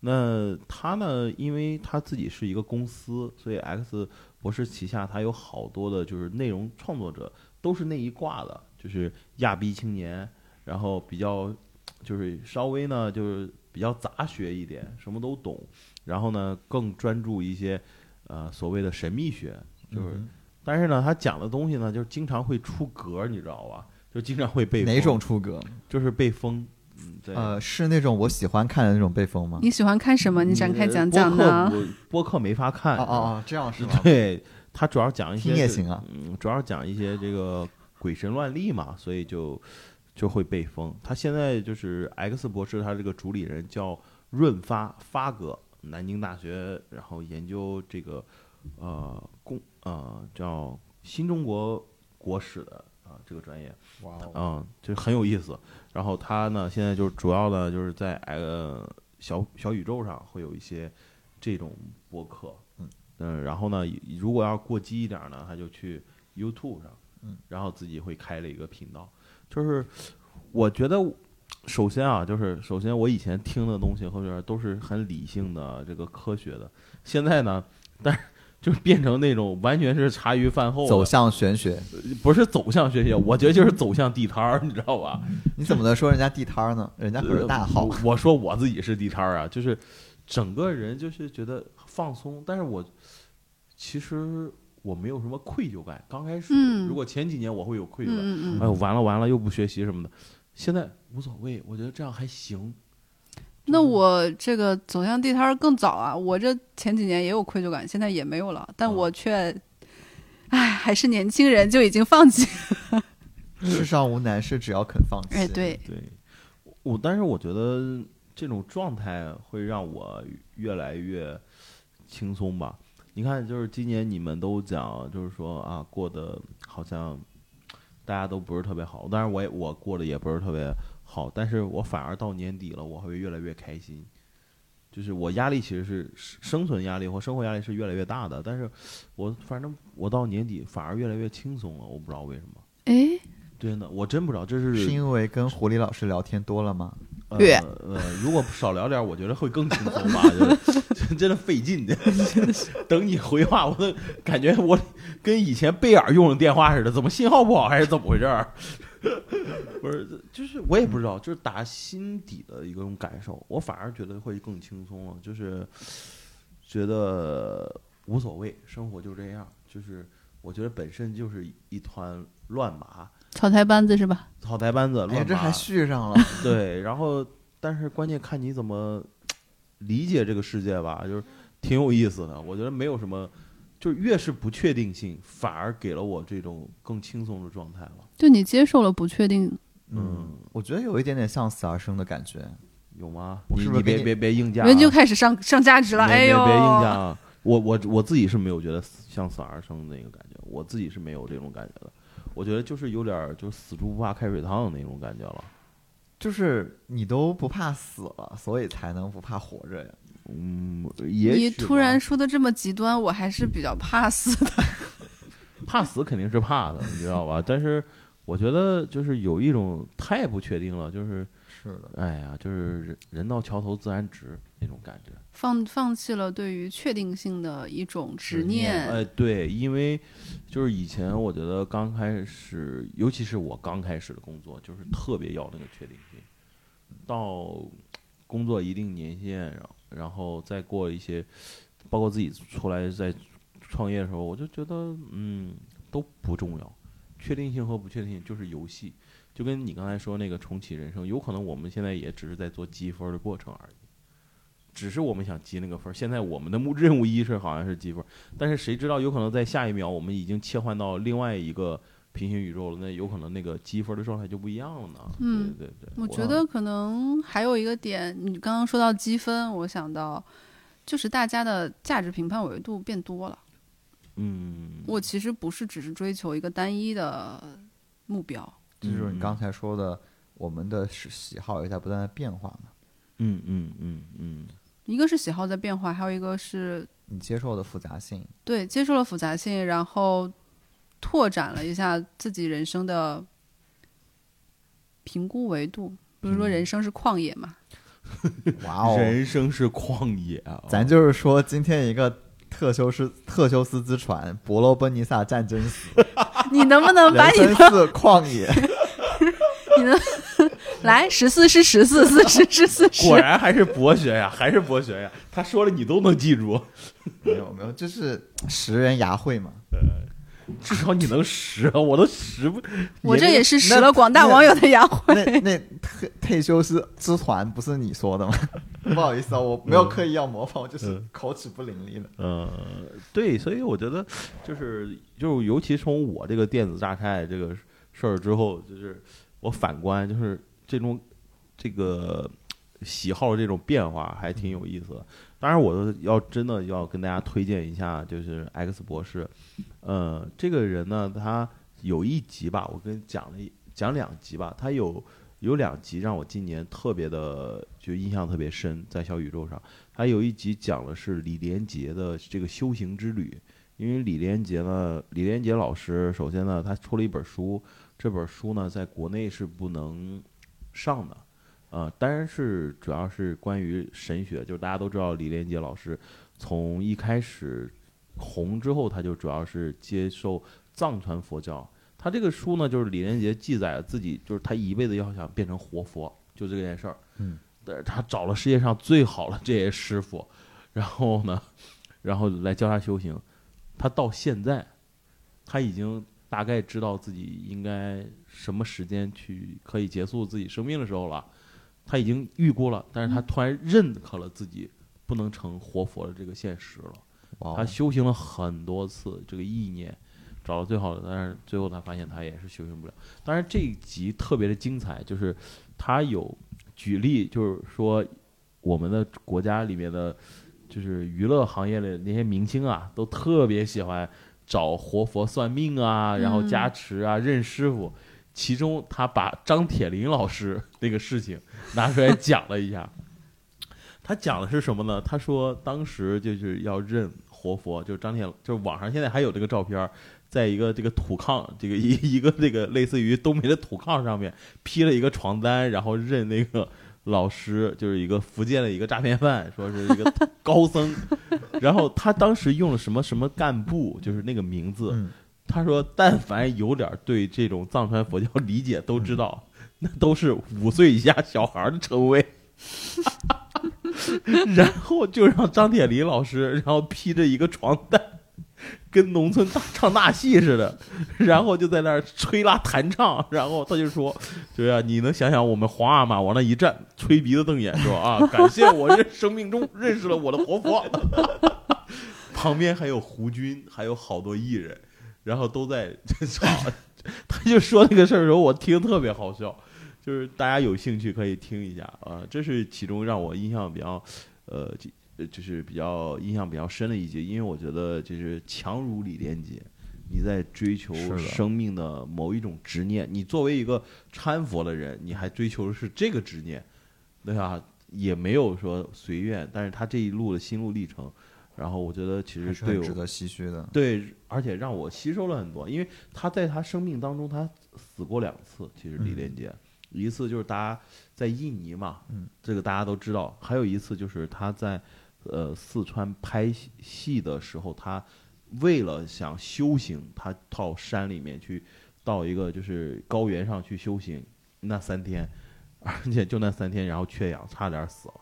那他呢，因为他自己是一个公司，所以 X 博士旗下他有好多的就是内容创作者，都是那一挂的，就是亚逼青年，然后比较就是稍微呢就是比较杂学一点，什么都懂，然后呢更专注一些呃所谓的神秘学，就是，嗯但是呢他讲的东西呢就是经常会出格，你知道吧？就经常会被哪种出格？就是被封，嗯，对。呃，是那种我喜欢看的那种被封吗？你喜欢看什么？你展开讲讲呢？我播客没法看。哦哦哦，这样是吗？对他主要讲一些也行啊。嗯，主要讲一些这个鬼神乱历嘛，所以就就会被封。他现在就是 X 博士，他这个主理人叫润发发哥，南京大学，然后研究这个呃公呃叫新中国国史的啊、这个专业。哇哦，嗯，就很有意思。然后他呢，现在就是主要呢，就是在呃小小宇宙上会有一些这种播客，嗯然后呢，如果要过激一点呢，他就去 YouTube 上，嗯，然后自己会开了一个频道。就是我觉得首先啊，就是首先我以前听的东西后边都是很理性的这个科学的，现在呢，但是就变成那种完全是茶余饭后走向玄学，不是走向玄学习，我觉得就是走向地摊儿，你知道吧？你怎么能说人家地摊儿呢？人家可是大号我说我自己是地摊儿啊，就是整个人就是觉得放松，但是我其实我没有什么愧疚感。刚开始，嗯如果前几年我会有愧疚感，嗯嗯嗯。哎呦完了完了又不学习什么的，现在无所谓，我觉得这样还行。那我这个走向地摊儿更早啊，我这前几年也有愧疚感，现在也没有了，但哦我却，唉，还是年轻人就已经放弃。世上无难事，只要肯放弃。哎，，对，对，我但是我觉得这种状态会让我越来越轻松吧。你看，就是今年你们都讲，就是说啊，过得好像大家都不是特别好，当然我也我过得也不是特别好，但是我反而到年底了，我会越来越开心。就是我压力其实是生存压力或生活压力是越来越大的，但是我反正我到年底反而越来越轻松了，我不知道为什么。哎，真的，我真不知道，这是是因为跟狐狸老师聊天多了吗？呃呃，如果少聊点，我觉得会更轻松吧，就是 真的费劲的。等你回话，我都感觉我跟以前贝尔用的电话似的，怎么信号不好还是怎么回事儿？不是，就是我也不知道，就是打心底的一种感受，我反而觉得会更轻松了，就是觉得无所谓，生活就这样，就是我觉得本身就是一团乱麻，草台班子是吧？草台班子哎呀，乱麻。这还续上了。对，然后但是关键看你怎么理解这个世界吧，就是挺有意思的。我觉得没有什么，就是越是不确定性，反而给了我这种更轻松的状态了。就你接受了不确定，嗯，我觉得有一点点向死而生的感觉。有吗？你是不是你你别别别硬加、啊，人就开始上上价值了。别哎呦，别别硬加啊！我我我自己是没有觉得死像死而生的那个感觉，我自己是没有这种感觉的。我觉得就是有点儿就是死猪不怕开水烫的那种感觉了。就是你都不怕死了，所以才能不怕活着呀。嗯，也你突然说的这么极端，我还是比较怕死的。怕死肯定是怕的，你知道吧？但是我觉得就是有一种太不确定了，就是是的，哎呀，就是人人到桥头自然直那种感觉。放放弃了对于确定性的一种执念。哎，对，因为就是以前我觉得刚开始，尤其是我刚开始的工作，就是特别要那个确定性。到工作一定年限，然后然后再过一些，包括自己出来在创业的时候，我就觉得嗯都不重要，确定性和不确定性就是游戏。就跟你刚才说那个重启人生，有可能我们现在也只是在做积分的过程而已。只是我们想积那个分儿，现在我们的目任务一是好像是积分儿，但是谁知道有可能在下一秒我们已经切换到另外一个平行宇宙了，那有可能那个积分的状态就不一样了呢。嗯对对对，我觉得可能还有一个点，你刚刚说到积分，我想到就是大家的价值评判维度变多了。嗯，我其实不是只是追求一个单一的目标，就是你刚才说的，我们的喜喜好也在不断的变化嘛。嗯嗯嗯嗯，一个是喜好在变化，还有一个是你接受的复杂性，对接受了复杂性，然后拓展了一下自己人生的评估维度。比如说，人生是旷野嘛，哇哦！人生是旷野啊，咱就是说，今天一个特修斯特修斯之船，伯罗奔尼撒战争史，你能不能把你的旷野。你能 来十四是十四，四十是四十果，然还是博学呀，还是博学呀，他说了你都能记住，没有没有，就是识人牙慧嘛。呃至少你能识，啊我都识不。我这也是那使了广大网友的牙慧。那那特特修斯之团不是你说的吗？不好意思啊，我没有刻意要模仿，我就是嗯口齿不伶俐的。呃，对，所以我觉得就是就是，尤其从我这个电子榨菜这个事儿之后，就是我反观，就是这种这个喜好的这种变化还挺有意思的。当然，我要真的要跟大家推荐一下，就是 X 博士，呃，这个人呢，他有一集吧，我跟讲了一讲两集吧，他有有两集让我今年特别的就印象特别深，在小宇宙上。他有一集讲的是李连杰的这个修行之旅，因为李连杰呢，李连杰老师首先呢，他出了一本书，这本书呢在国内是不能上的，呃，当然是主要是关于神学，就是大家都知道李连杰老师从一开始红之后，他就主要是接受藏传佛教。他这个书呢，就是李连杰记载了自己，就是他一辈子要想变成活佛，就这件事儿。嗯，但是他找了世界上最好的这些师傅，然后呢，然后来教他修行。他到现在，他已经大概知道自己应该什么时间去可以结束自己生命的时候了。他已经预估了，但是他突然认可了自己不能成活佛的这个现实了。哇他修行了很多次这个意念，找到最好的，但是最后他发现他也是修行不了。当然这一集特别的精彩，就是他有举例，就是说我们的国家里面的，就是娱乐行业的那些明星啊，都特别喜欢找活佛算命啊，然后加持啊，认师傅。其中他把张铁林老师那个事情拿出来讲了一下。他讲的是什么呢？他说当时就是要认活佛，就是张铁，就是网上现在还有这个照片，在一个这个土炕，这个一一个这个类似于东北的土炕上面披了一个床单，然后认那个老师，就是一个福建的一个诈骗犯，说是一个 高僧，然后他当时用了什么什么干部，就是那个名字，嗯他说，但凡有点对这种藏传佛教理解，都知道、那都是五岁以下小孩的称谓。然后就让张铁林老师，然后披着一个床单，跟农村大唱大戏似的，然后就在那儿吹拉弹唱，然后他就说：“对啊，你能想想我们皇阿玛往那一站，吹鼻子瞪眼说啊，感谢我认生命中认识了我的活佛。”旁边还有胡军，还有好多艺人。然后都在 吵，他就说那个事儿的时候，我听特别好笑，就是大家有兴趣可以听一下啊，这是其中让我印象比较，呃，就就是比较印象比较深的一节，因为我觉得就是强如李连杰，你在追求生命的某一种执念，你作为一个参佛的人，你还追求的是这个执念，对吧？也没有说随愿，但是他这一路的心路历程，然后我觉得其还实对值得唏嘘的。对，而且让我吸收了很多，因为他在他生命当中，他死过两次。其实李连杰，一次就是大家在印尼嘛，嗯，这个大家都知道；还有一次就是他在呃四川拍戏戏的时候，他为了想修行，他到山里面去，到一个就是高原上去修行，那三天，而且就那三天，然后缺氧，差点死了。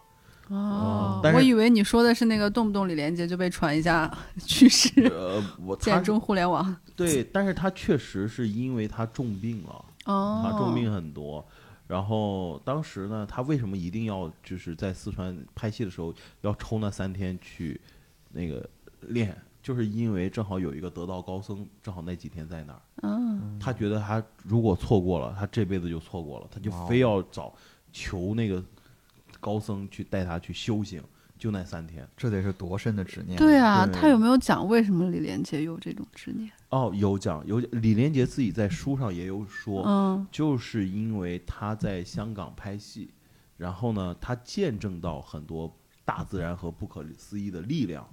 哦，但是我以为你说的是那个动不动李连杰就被传一下去世，呃，我 他见中互联网。对，但是他确实是因为他重病了。哦，他重病很多。然后当时呢，他为什么一定要就是在四川拍戏的时候要抽那三天去那个练？就是因为正好有一个得道高僧，正好那几天在那儿。嗯，他觉得他如果错过了，他这辈子就错过了，他就非要找求那个高僧去带他去修行，就那三天。这得是多深的执念。对啊，对他有没有讲为什么李连杰有这种执念？哦，有讲有李连杰自己在书上也有说，嗯就是因为他在香港拍戏，然后呢，他见证到很多大自然和不可思议的力量，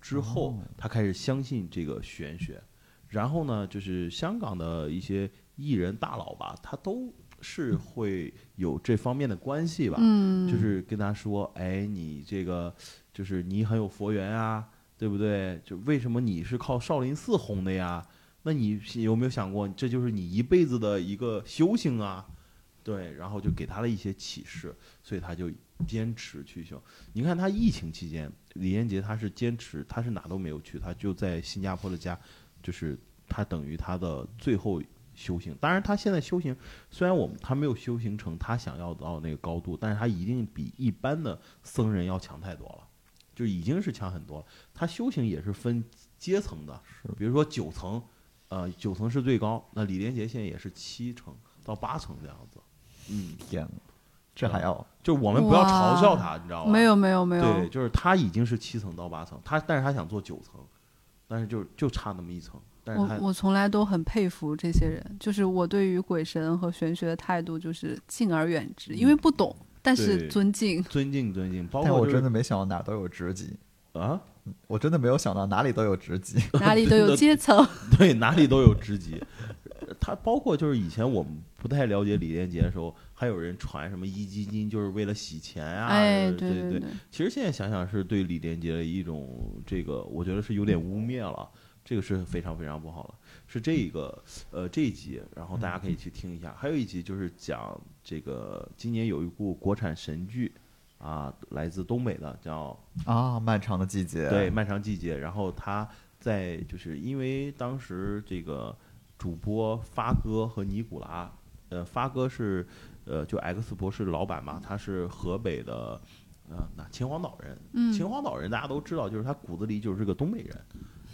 之后哦他开始相信这个玄学，然后呢，就是香港的一些艺人大佬吧，他都是会有这方面的关系吧，嗯，就是跟他说，哎，你这个就是你很有佛缘啊，对不对？就为什么你是靠少林寺红的呀？那你有没有想过，这就是你一辈子的一个修行啊？对，然后就给他了一些启示，所以他就坚持去修。你看他疫情期间，李连杰他是坚持，他是哪都没有去，他就在新加坡的家，就是他等于他的最后修行。当然，他现在修行虽然我们他没有修行成他想要到那个高度，但是他一定比一般的僧人要强太多了，就已经是强很多了。他修行也是分阶层的，比如说九层，呃，九层是最高，那李连杰现在也是七层到八层这样子。嗯，天哪，这还要就是我们不要嘲笑他，你知道吗？没有没有没有，对，就是他已经是七层到八层，他但是他想做九层，但是就就差那么一层，我我从来都很佩服这些人，就是我对于鬼神和玄学的态度就是敬而远之，因为不懂，但是尊敬。尊敬尊敬，包但我括就是真的没想到哪都有职级，啊，我真的没有想到哪里都有职级。哪里都有阶层，对，哪里都有职级。他包括就是以前我们不太了解李连杰的时候，还有人传什么壹基金就是为了洗钱啊，哎，对对对。其实现在想想是对李连杰的一种这个，我觉得是有点污蔑了，这个是非常非常不好的。是这个呃这一集，然后大家可以去听一下。还有一集就是讲这个今年有一部国产神剧啊，来自东北的叫啊漫长的季节，对漫长季节。然后他在就是因为当时这个。主播发哥和尼古拉，呃，发哥是呃，就 X 博士的老板嘛，他是河北的，呃，那秦皇岛人。嗯，秦皇岛人大家都知道，就是他骨子里就是个东北人。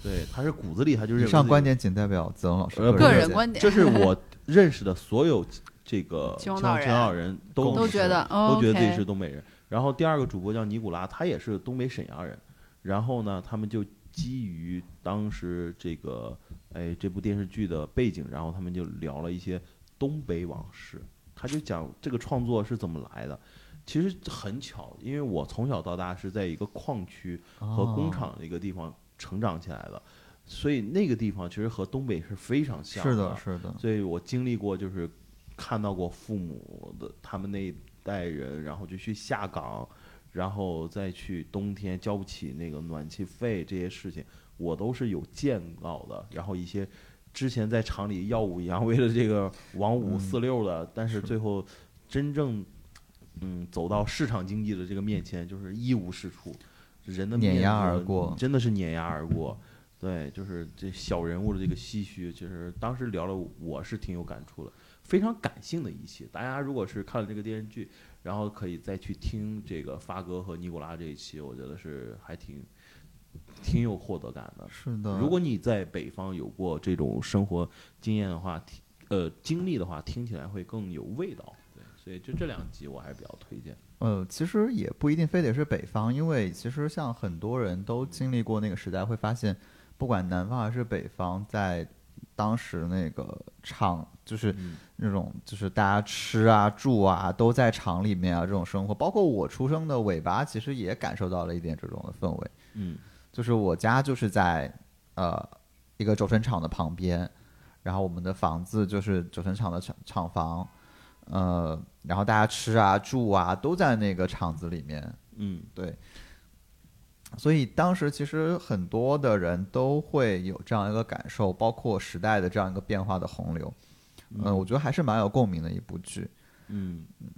对，他是骨子里他就是。以上观点仅代表子龙老师个人观点。这是我认识的所有这个 秦皇岛人都都觉得都觉得自己是东北人。然后第二个主播叫尼古拉，他也是东北沈阳人。然后呢，他们就基于当时这个。哎，这部电视剧的背景，然后他们就聊了一些东北往事。他就讲这个创作是怎么来的。其实很巧，因为我从小到大是在一个矿区和工厂的一个地方成长起来的，所以那个地方其实和东北是非常像的。是的，是的。所以我经历过，就是看到过父母的他们那一代人，然后就去下岗，然后再去冬天交不起那个暖气费这些事情。我都是有见到的，然后一些之前在厂里耀武扬威的这个王五四六的，但是最后真正嗯走到市场经济的这个面前，就是一无是处，人的碾压而过，真的是碾压而过。对，就是这小人物的这个唏嘘，其实当时聊了，我是挺有感触的，非常感性的一期。大家如果是看了这个电视剧，然后可以再去听这个发哥和尼古拉这一期，我觉得是还挺。挺有获得感的，是的。如果你在北方有过这种生活经验的话，呃，经历的话，听起来会更有味道。对，所以就这两集我还是比较推荐。呃，其实也不一定非得是北方，因为其实像很多人都经历过那个时代，会发现，不管南方还是北方，在当时那个厂，就是那种就是大家吃啊住啊都在厂里面啊这种生活，包括我出生的尾巴，其实也感受到了一点这种的氛围。嗯。就是我家就是在，呃，一个轴承厂的旁边，然后我们的房子就是轴承厂的厂厂房，呃，然后大家吃啊住啊都在那个厂子里面，嗯，对。所以当时其实很多的人都会有这样一个感受，包括时代的这样一个变化的洪流，嗯，我觉得还是蛮有共鸣的一部剧，嗯嗯。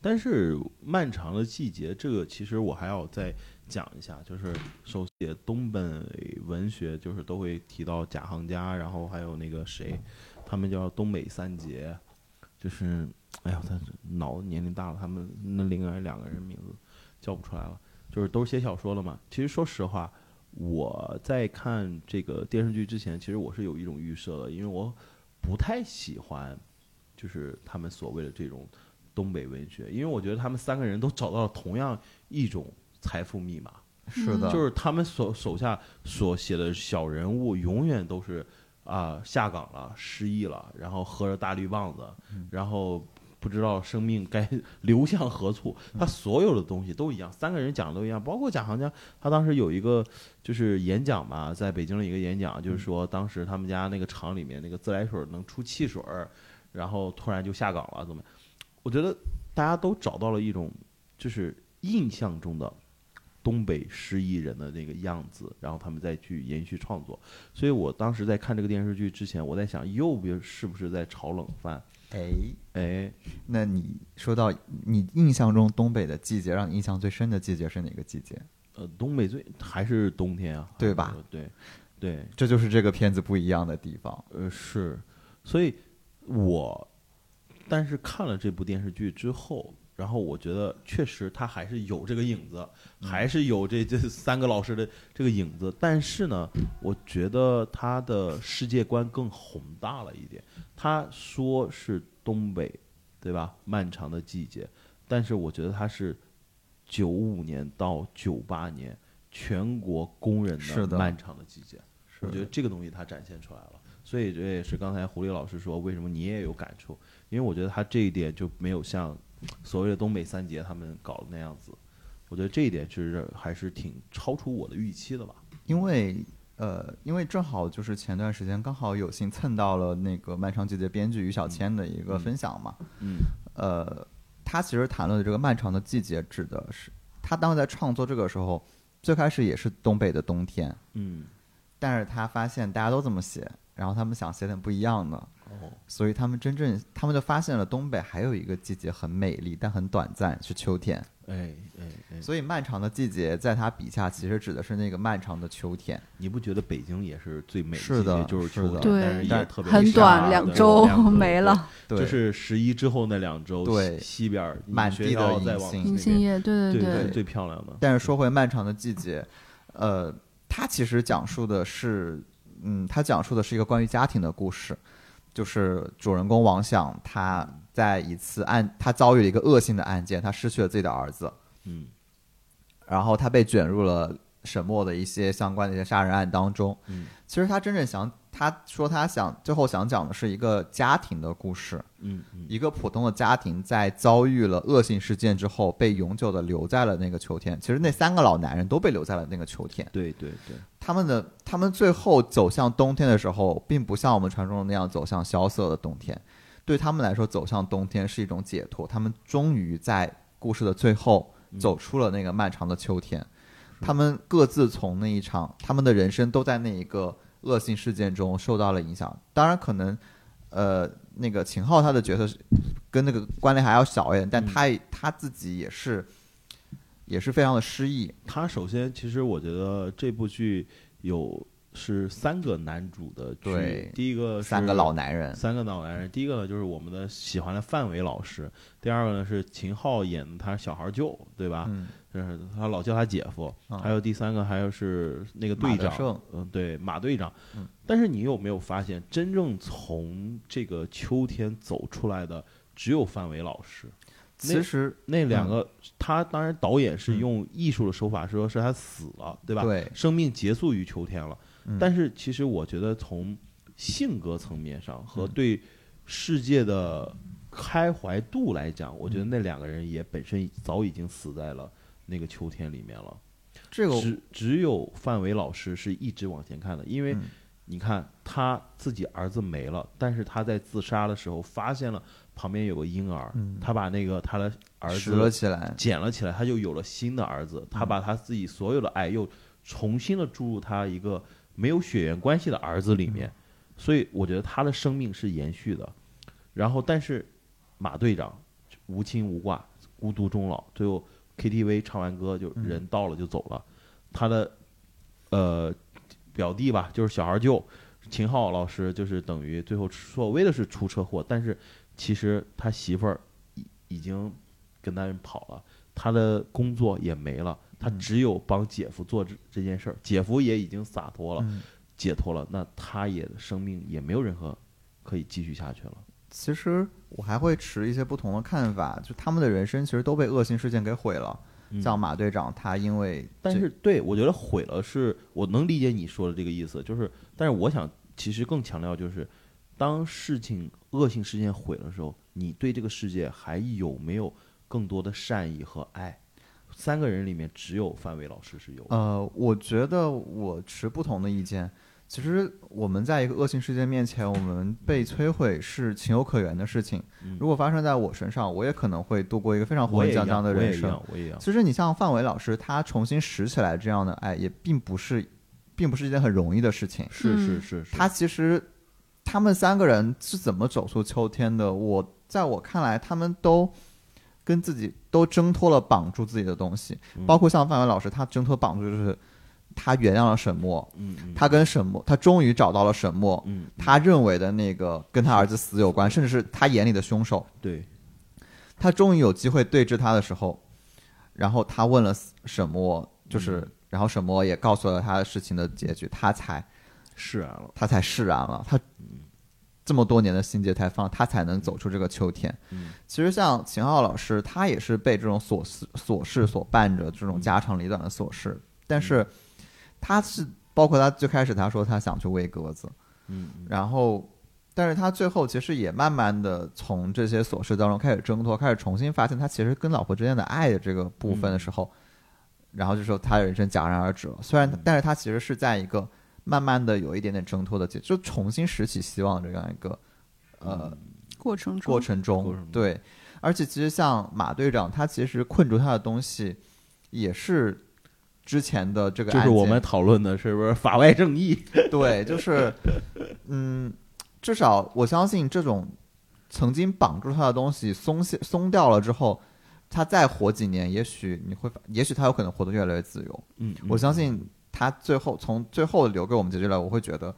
但是漫长的季节，这个其实我还要再。讲一下，就是首写东本文学，就是都会提到贾行家，然后还有那个谁，他们叫东北三杰，就是，哎呀，他脑子年龄大了，他们那另外两个人名字叫不出来了，就是都是写小说了嘛。其实说实话，我在看这个电视剧之前，其实我是有一种预设的，因为我不太喜欢，就是他们所谓的这种东北文学，因为我觉得他们三个人都找到了同样一种。财富密码是的，就是他们所手下所写的小人物，永远都是啊下岗了，失忆了，然后喝着大绿棒子，然后不知道生命该流向何处。他所有的东西都一样，三个人讲的都一样，包括贾行家，他当时有一个就是演讲吧，在北京的一个演讲，就是说当时他们家那个厂里面那个自来水能出汽水，然后突然就下岗了，怎么？我觉得大家都找到了一种就是印象中的。东北失意人的那个样子，然后他们再去延续创作。所以我当时在看这个电视剧之前，我在想，又别是不是在炒冷饭？哎哎，那你说到你印象中东北的季节，让你印象最深的季节是哪个季节？呃，东北最还是冬天啊，对吧？对，对，这就是这个片子不一样的地方。呃，是，所以我但是看了这部电视剧之后。然后我觉得确实他还是有这个影子，还是有这这三个老师的这个影子。但是呢，我觉得他的世界观更宏大了一点。他说是东北，对吧？漫长的季节，但是我觉得他是九五年到九八年全国工人的漫长的季节。我觉得这个东西他展现出来了。所以这也是刚才狐狸老师说，为什么你也有感触？因为我觉得他这一点就没有像。所谓的东北三杰，他们搞的那样子，我觉得这一点其实还是挺超出我的预期的吧。因为呃，因为正好就是前段时间刚好有幸蹭到了那个《漫长季节》编剧于小谦的一个分享嘛，嗯。呃，他其实谈论的这个漫长的季节，指的是他当时在创作这个时候，最开始也是东北的冬天，嗯。但是他发现大家都这么写，然后他们想写点不一样的，哦。所以他们真正他们就发现了东北还有一个季节很美丽，但很短暂，是秋天。哎哎哎，所以漫长的季节在他笔下其实指的是那个漫长的秋天。你不觉得北京也是最美是的季节？就是是的秋天，但是对也特别很短，两周没了。对，就是十一之后那两周，对。西西边满地的银杏。叶，对对对，最漂亮的。但是说回漫长的季节，呃，它其实讲述的是，嗯，它讲述的是一个关于家庭的故事，就是主人公王想他在一次案，他遭遇了一个恶性的案件，他失去了自己的儿子，嗯。然后他被卷入了沈墨的一些相关的一些杀人案当中。嗯。其实他真正想，他说他想最后想讲的是一个家庭的故事，嗯嗯一个普通的家庭在遭遇了恶性事件之后，被永久的留在了那个秋天。其实那三个老男人都被留在了那个秋天。对对对，他们的他们最后走向冬天的时候，并不像我们传说中那样走向萧瑟的冬天。对他们来说，走向冬天是一种解脱。他们终于在故事的最后走出了那个漫长的秋天。他们各自从那一场，他们的人生都在那一个恶性事件中受到了影响。当然，可能呃，那个秦昊他的角色是跟那个关联还要小一点，但他也他自己也是也是非常的失意。他首先其实我觉得这部剧有是三个男主的剧对，第一个是三个老男人，三个老男人，第一个呢就是我们的喜欢的范伟老师，第二个呢是秦昊演的他小孩舅，对吧？嗯，就是他老叫他姐夫，啊还有第三个还有是那个队长嗯，对，马队长。嗯但是你有没有发现，真正从这个秋天走出来的只有范伟老师？其实那两个，他当然导演是嗯用艺术的手法，说是他死了，对吧？对，生命结束于秋天了。嗯。但是其实我觉得从性格层面上和嗯。对世界的开怀度来讲，我觉得那两个人也本身早已经死在了那个秋天里面了。这个只只有范伟老师是一直往前看的，因为嗯。你看他自己儿子没了，但是他在自杀的时候发现了旁边有个婴儿，嗯。他把那个他的儿子起来，捡了起来，他就有了新的儿子，他把他自己所有的爱又重新的注入他一个没有血缘关系的儿子里面，所以我觉得他的生命是延续的。然后，但是马队长无亲无挂，孤独终老，最后 KTV 唱完歌就人到了就走了。他的呃表弟吧，就是小孩舅秦昊老师，就是等于最后所谓的是出车祸，但是其实他媳妇儿已已经跟他人跑了，他的工作也没了，他嗯只有帮姐夫做这这件事儿，姐夫也已经洒脱了，嗯解脱了，那他也生命也没有任何可以继续下去了。其实我还会持一些不同的看法，就他们的人生其实都被恶性事件给毁了。嗯像马队长，他因为这但是对我觉得毁了是，我能理解你说的这个意思，就是，但是我想其实更强调就是，当事情恶性事件毁了的时候，你对这个世界还有没有更多的善意和爱？三个人里面只有范伟老师是有，呃，我觉得我持不同的意见。其实我们在一个恶性事件面前，我们被摧毁是情有可原的事情。嗯如果发生在我身上，我也可能会度过一个非常我也一活力江江样，的人生。其实你像范伟老师，他重新拾起来这样的爱，也并不是，并不是一件很容易的事情。是是是，他其实他们三个人是怎么走出秋天的？我在我看来，他们都跟自己都挣脱了绑住自己的东西，嗯。包括像范伟老师，他挣脱绑住就是他原谅了沈墨，他跟沈墨，他终于找到了沈墨，他认为的那个跟他儿子死有关，甚至是他眼里的凶手。对，他终于有机会对峙他的时候，然后他问了沈墨，就是，嗯。然后沈墨也告诉了他事情的结局，他才释然了。他才释然了，他这么多年的心结才放，他才能走出这个秋天。嗯其实像秦昊老师，他也是被这种琐事琐事所伴着，这种家长里短的琐事，但是他是包括他最开始他说他想去喂鸽子，嗯嗯然后。但是他最后其实也慢慢的从这些琐事当中开始挣脱，开始重新发现他其实跟老婆之间的爱的这个部分的时候，然后就说他的人生戛然而止了。虽然，但是他其实是在一个慢慢的有一点点挣脱的节，就重新拾起希望这样一个呃过程中，过程中，过程中。对，而且其实像马队长，他其实困住他的东西也是之前的这个，就是我们讨论的是不是法外正义？对，就是嗯，至少我相信这种曾经绑住他的东西松懈松掉了之后，他再活几年，也许你会发，也许他有可能活得越来越自由。嗯，我相信他最后从最后留给我们结局来，我会觉得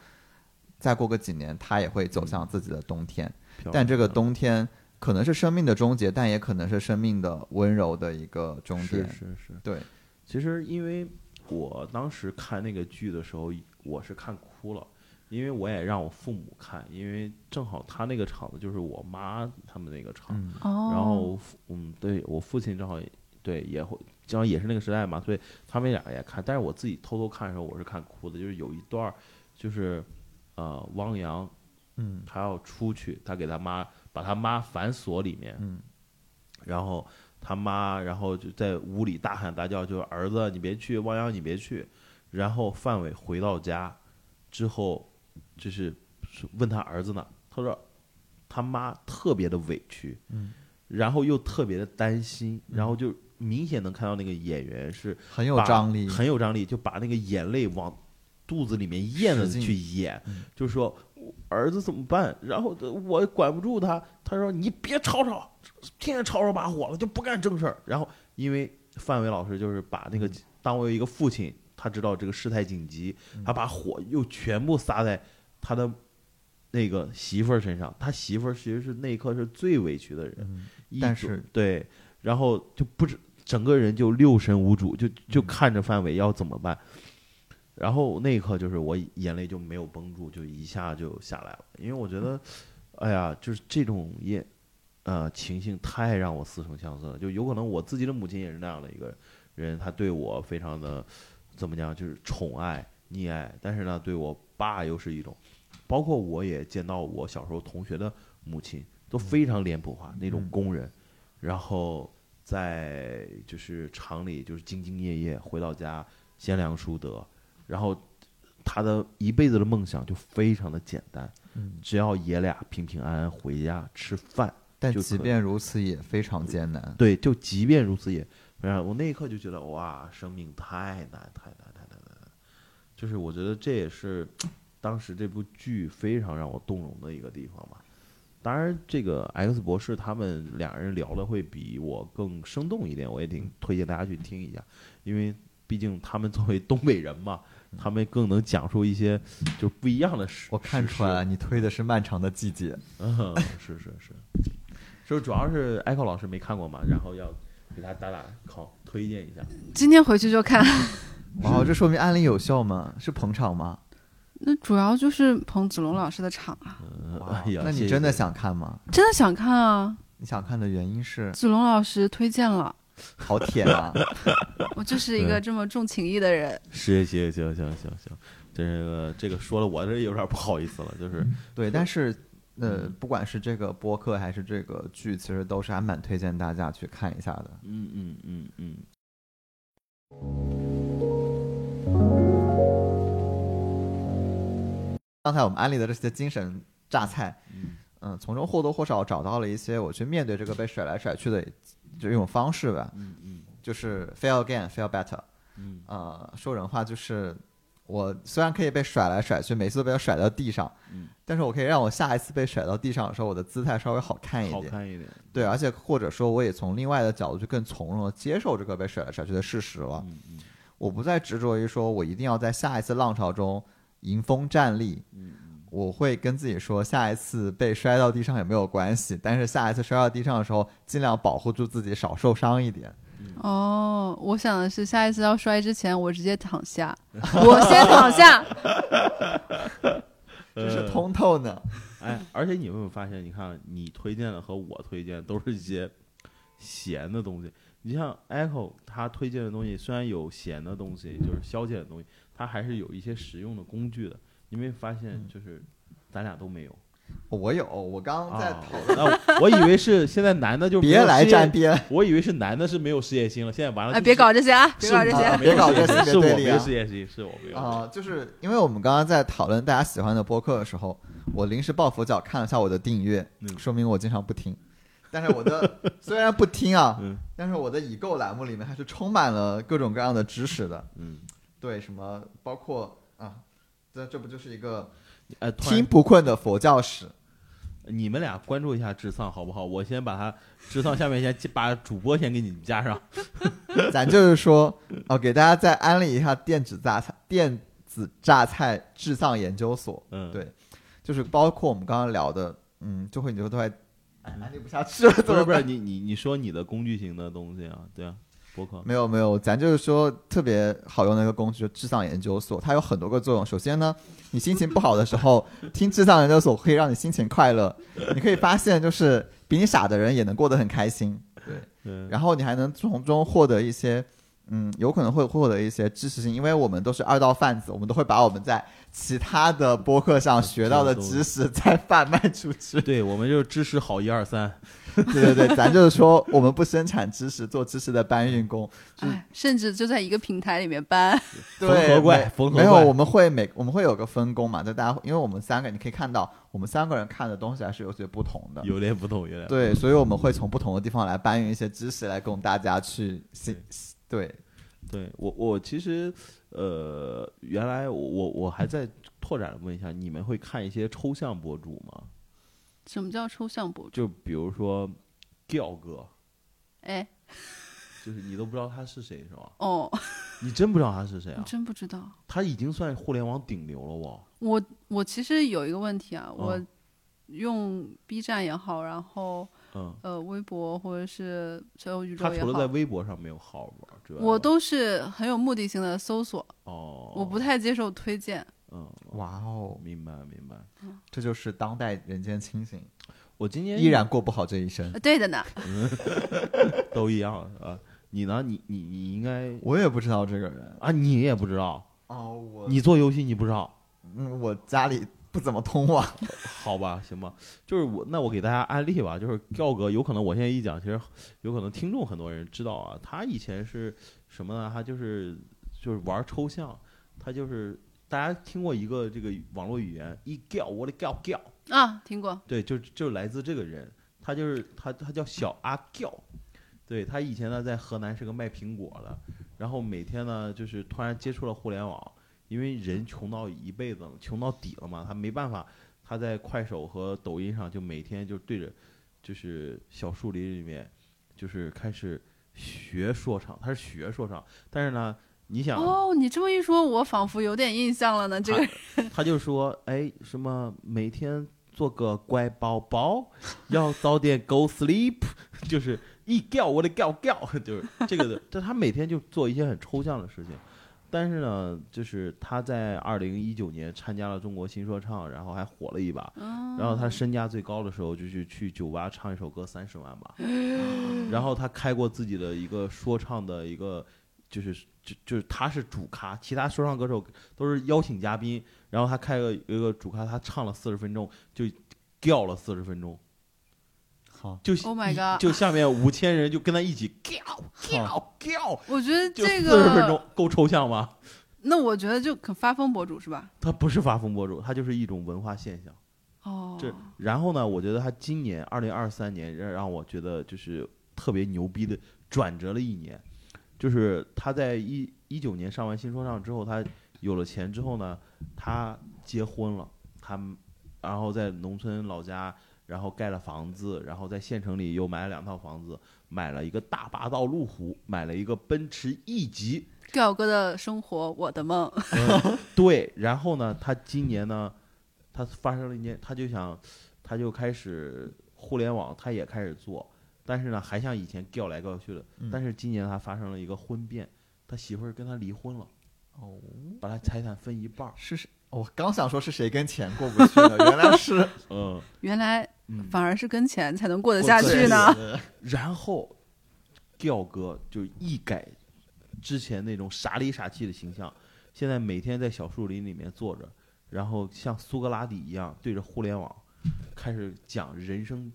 再过个几年，他也会走向自己的冬天。但这个冬天可能是生命的终结，但也可能是生命的温柔的一个终是点。是是，对，其实因为我当时看那个剧的时候，我是看哭了，因为我也让我父母看，因为正好他那个场子就是我妈他们那个场，然后父嗯，对我父亲正好对也会，正好也是那个时代嘛，所以他们俩也看，但是我自己偷偷看的时候，我是看哭的，就是有一段就是呃汪洋嗯。他要出去，他给他妈把他妈反锁里面，嗯。然后他妈，然后就在屋里大喊大叫，就是儿子你别去，汪洋你别去。然后范伟回到家之后，就是问他儿子呢，他说他妈特别的委屈，嗯，然后又特别的担心，然后就明显能看到那个演员是很有张力。很有张力，就把那个眼泪往肚子里面咽了去演，嗯就说儿子怎么办？然后我管不住他，他说你别吵吵，天天吵吵把火了，就不干正事儿。然后因为范伟老师就是把那个嗯当为一个父亲，他知道这个事态紧急，嗯他把火又全部撒在他的那个媳妇儿身上。他媳妇儿其实是那一刻是最委屈的人，嗯但是对，然后就不知整个人就六神无主，就就嗯。看着范伟要怎么办。然后那一刻就是我眼泪就没有绷住，就一下就下来了，因为我觉得，哎呀，就是这种也，呃，情形太让我似曾相识了。就有可能我自己的母亲也是那样的一个人，她对我非常的怎么讲，就是宠爱、溺爱，但是呢，对我爸又是一种，包括我也见到我小时候同学的母亲都非常脸谱化那种嗯。工人，然后在就是厂里就是兢兢业业，回到家贤良淑德，然后他的一辈子的梦想就非常的简单，嗯只要爷俩平平安安回家吃饭，但即便如此也非常艰难。对，就即便如此也，然后我那一刻就觉得哇，生命太难太难太难太难，就是我觉得这也是当时这部剧非常让我动容的一个地方吧。当然，这个 X 博士他们两人聊的会比我更生动一点，我也挺推荐大家去听一下，因为毕竟他们作为东北人嘛，他们更能讲述一些就不一样的事。我看出来了，你推的是《漫长的季节》。嗯，是是是，就主要是 Echo 老师没看过嘛，然后要给他打打 call 推荐一下。今天回去就看。哇，这说明案例有效吗？是捧场吗？那主要就是彭子龙老师的场啊，那你真的想看吗？真的想看啊！你想看的原因是子龙老师推荐了，好舔啊！我就是一个这么重情义的人。是行行行行行，这个这个说了我这有点不好意思了，就是对，但是呃，嗯不管是这个播客还是这个剧，其实都是还蛮推荐大家去看一下的。嗯嗯嗯嗯，刚才我们安利的这些精神榨菜，嗯嗯，从中或多或少找到了一些我去面对这个被甩来甩去的就一种方式吧，嗯嗯就是 fail again, fail better。嗯呃，说人话就是，我虽然可以被甩来甩去，每次都被我甩到地上，嗯，但是我可以让我下一次被甩到地上的时候，我的姿态稍微好看一点好点。看一点。对，而且或者说，我也从另外的角度去更从容的接受这个被甩来甩去的事实了。嗯嗯我不再执着于说我一定要在下一次浪潮中迎风站立。嗯我会跟自己说，下一次被摔到地上也没有关系，但是下一次摔到地上的时候，尽量保护住自己，少受伤一点。哦，我想的是下一次要摔之前，我直接躺下，我先躺下。这是通透呢。哎，而且你有没有发现？你看，你推荐的和我推荐都是一些咸的东西。你像 Echo 他推荐的东西，虽然有咸的东西，就是消遣的东西，它还是有一些实用的工具的。你没发现，就是咱俩都没有。我有，我刚刚在啊讨论，那我以为是现在男的就别来沾边，我以为是男的是没有事业心了，现在完了哎，就是别搞这些啊，别搞这些别搞这性别心是我没对立啊事业心，是我没有啊、就是因为我们刚刚在讨论大家喜欢的播客的时候，我临时抱佛脚看了一下我的订阅，嗯说明我经常不听。但是我的 虽然不听啊，嗯但是我的已购栏目里面还是充满了各种各样的知识的。嗯，对，什么包括啊，这这不就是一个哎，突听不困的佛教史？你们俩关注一下智丧好不好？我先把他智丧下面先把主播先给你们加上。咱就是说，哦，给大家再安利一下电子榨菜电子榨菜制造研究所。嗯，对就是包括我们刚刚聊的，嗯，就会你就都快哎安利不下去了，怎不是不是？你你你说你的工具型的东西啊，对啊，博客没有没有，咱就是说特别好用的一个工具，就智丧研究所，它有很多个作用。首先呢，你心情不好的时候听智丧研究所，可以让你心情快乐。你可以发现，就是比你傻的人也能过得很开心。对，嗯然后你还能从中获得一些，嗯，有可能会获得一些知识性，因为我们都是二道贩子，我们都会把我们在其他的播客上学到的知识再贩卖出去。对我们就是知识好一二三，对对对，咱就是说，我们不生产知识，做知识的搬运工。哎，甚至就在一个平台里面搬。缝对，合怪没没有，缝合怪我们会每我们会有个分工嘛，就大家因为我们三个，你可以看到我们三个人看的东西还是有些不同的。有点不同，有点不同对，所以我们会从不同的地方来搬运一些知识来供大家去信。对，对我我其实呃，原来我我我还在拓展地问一下，你们会看一些抽象博主吗？什么叫抽象博主？就比如说 Giao 哥，哎，就是你都不知道他是谁是吧？哦，你真不知道他是谁我啊？真不知道。他已经算互联网顶流了我！我我其实有一个问题啊，我嗯用 B 站也好，然后嗯，呃微博或者是小宇他宙也好，除了在微博上没有号玩，我都是很有目的性的搜索，哦，我不太接受推荐。嗯，哇哦，明白明白。这就是当代人间清醒，我今天依然过不好这一生。呃对的呢，都一样啊。你呢？你你你应该我也不知道这个人啊，你也不知道，哦，我你做游戏你不知道，嗯，我家里不怎么通网。好吧，行吧，就是我那我给大家安利吧，就是调哥，有可能我现在一讲，其实有可能听众很多人知道啊，他以前是什么呢？他就是就是玩抽象，他就是大家听过一个这个网络语言，一调我的调调，啊，听过。对，就就来自这个人，他就是他他叫小阿 g o，对他以前呢在河南是个卖苹果的，然后每天呢就是突然接触了互联网，因为人穷到一辈子了，穷到底了嘛，他没办法，他在快手和抖音上就每天就对着就是小树林里面就是开始学说唱，他是学说唱，但是呢，你想。哦，你这么一说，我仿佛有点印象了呢。这个他就说，哎，什么每天做个乖宝宝，要早点 go sleep，就是一觉我得觉觉，就是这个的。这他每天就做一些很抽象的事情，但是呢，就是他在二零一九年参加了中国新说唱，然后还火了一把。然后他身价最高的时候，就是去酒吧唱一首歌三十万吧。然后他开过自己的一个说唱的一个，就是就就是他是主咖，其他说唱歌手都是邀请嘉宾。然后他开个一个主咖，他唱了四十分钟，就掉了四十分钟，好，就 Oh my god 就下面五千人就跟他一起叫叫叫，我觉得这个四十分钟个，够抽象吗？那我觉得就可发疯博主是吧？他不是发疯博主，他就是一种文化现象。哦，这然后呢，我觉得他今年二零二三年让让我觉得就是特别牛逼的转折了一年，就是他在一一九年上完新说唱之后，他有了钱之后呢，他结婚了，他然后在农村老家，然后盖了房子，然后在县城里又买了两套房子，买了一个大霸道路虎，买了一个奔驰 E 级，调哥的生活，我的梦。对，然后呢，他今年呢，他发生了一件，他就想，他就开始互联网，他也开始做，但是呢，还像以前调来调去的。嗯但是今年他发生了一个婚变，他媳妇儿跟他离婚了，哦，把他财产分一半儿。是谁？我刚想说是谁跟钱过不去了，原来是 嗯，原来嗯反而是跟钱才能过得下去呢。然后调哥就一改之前那种傻里傻气的形象，现在每天在小树林里面坐着，然后像苏格拉底一样对着互联网，开始讲人生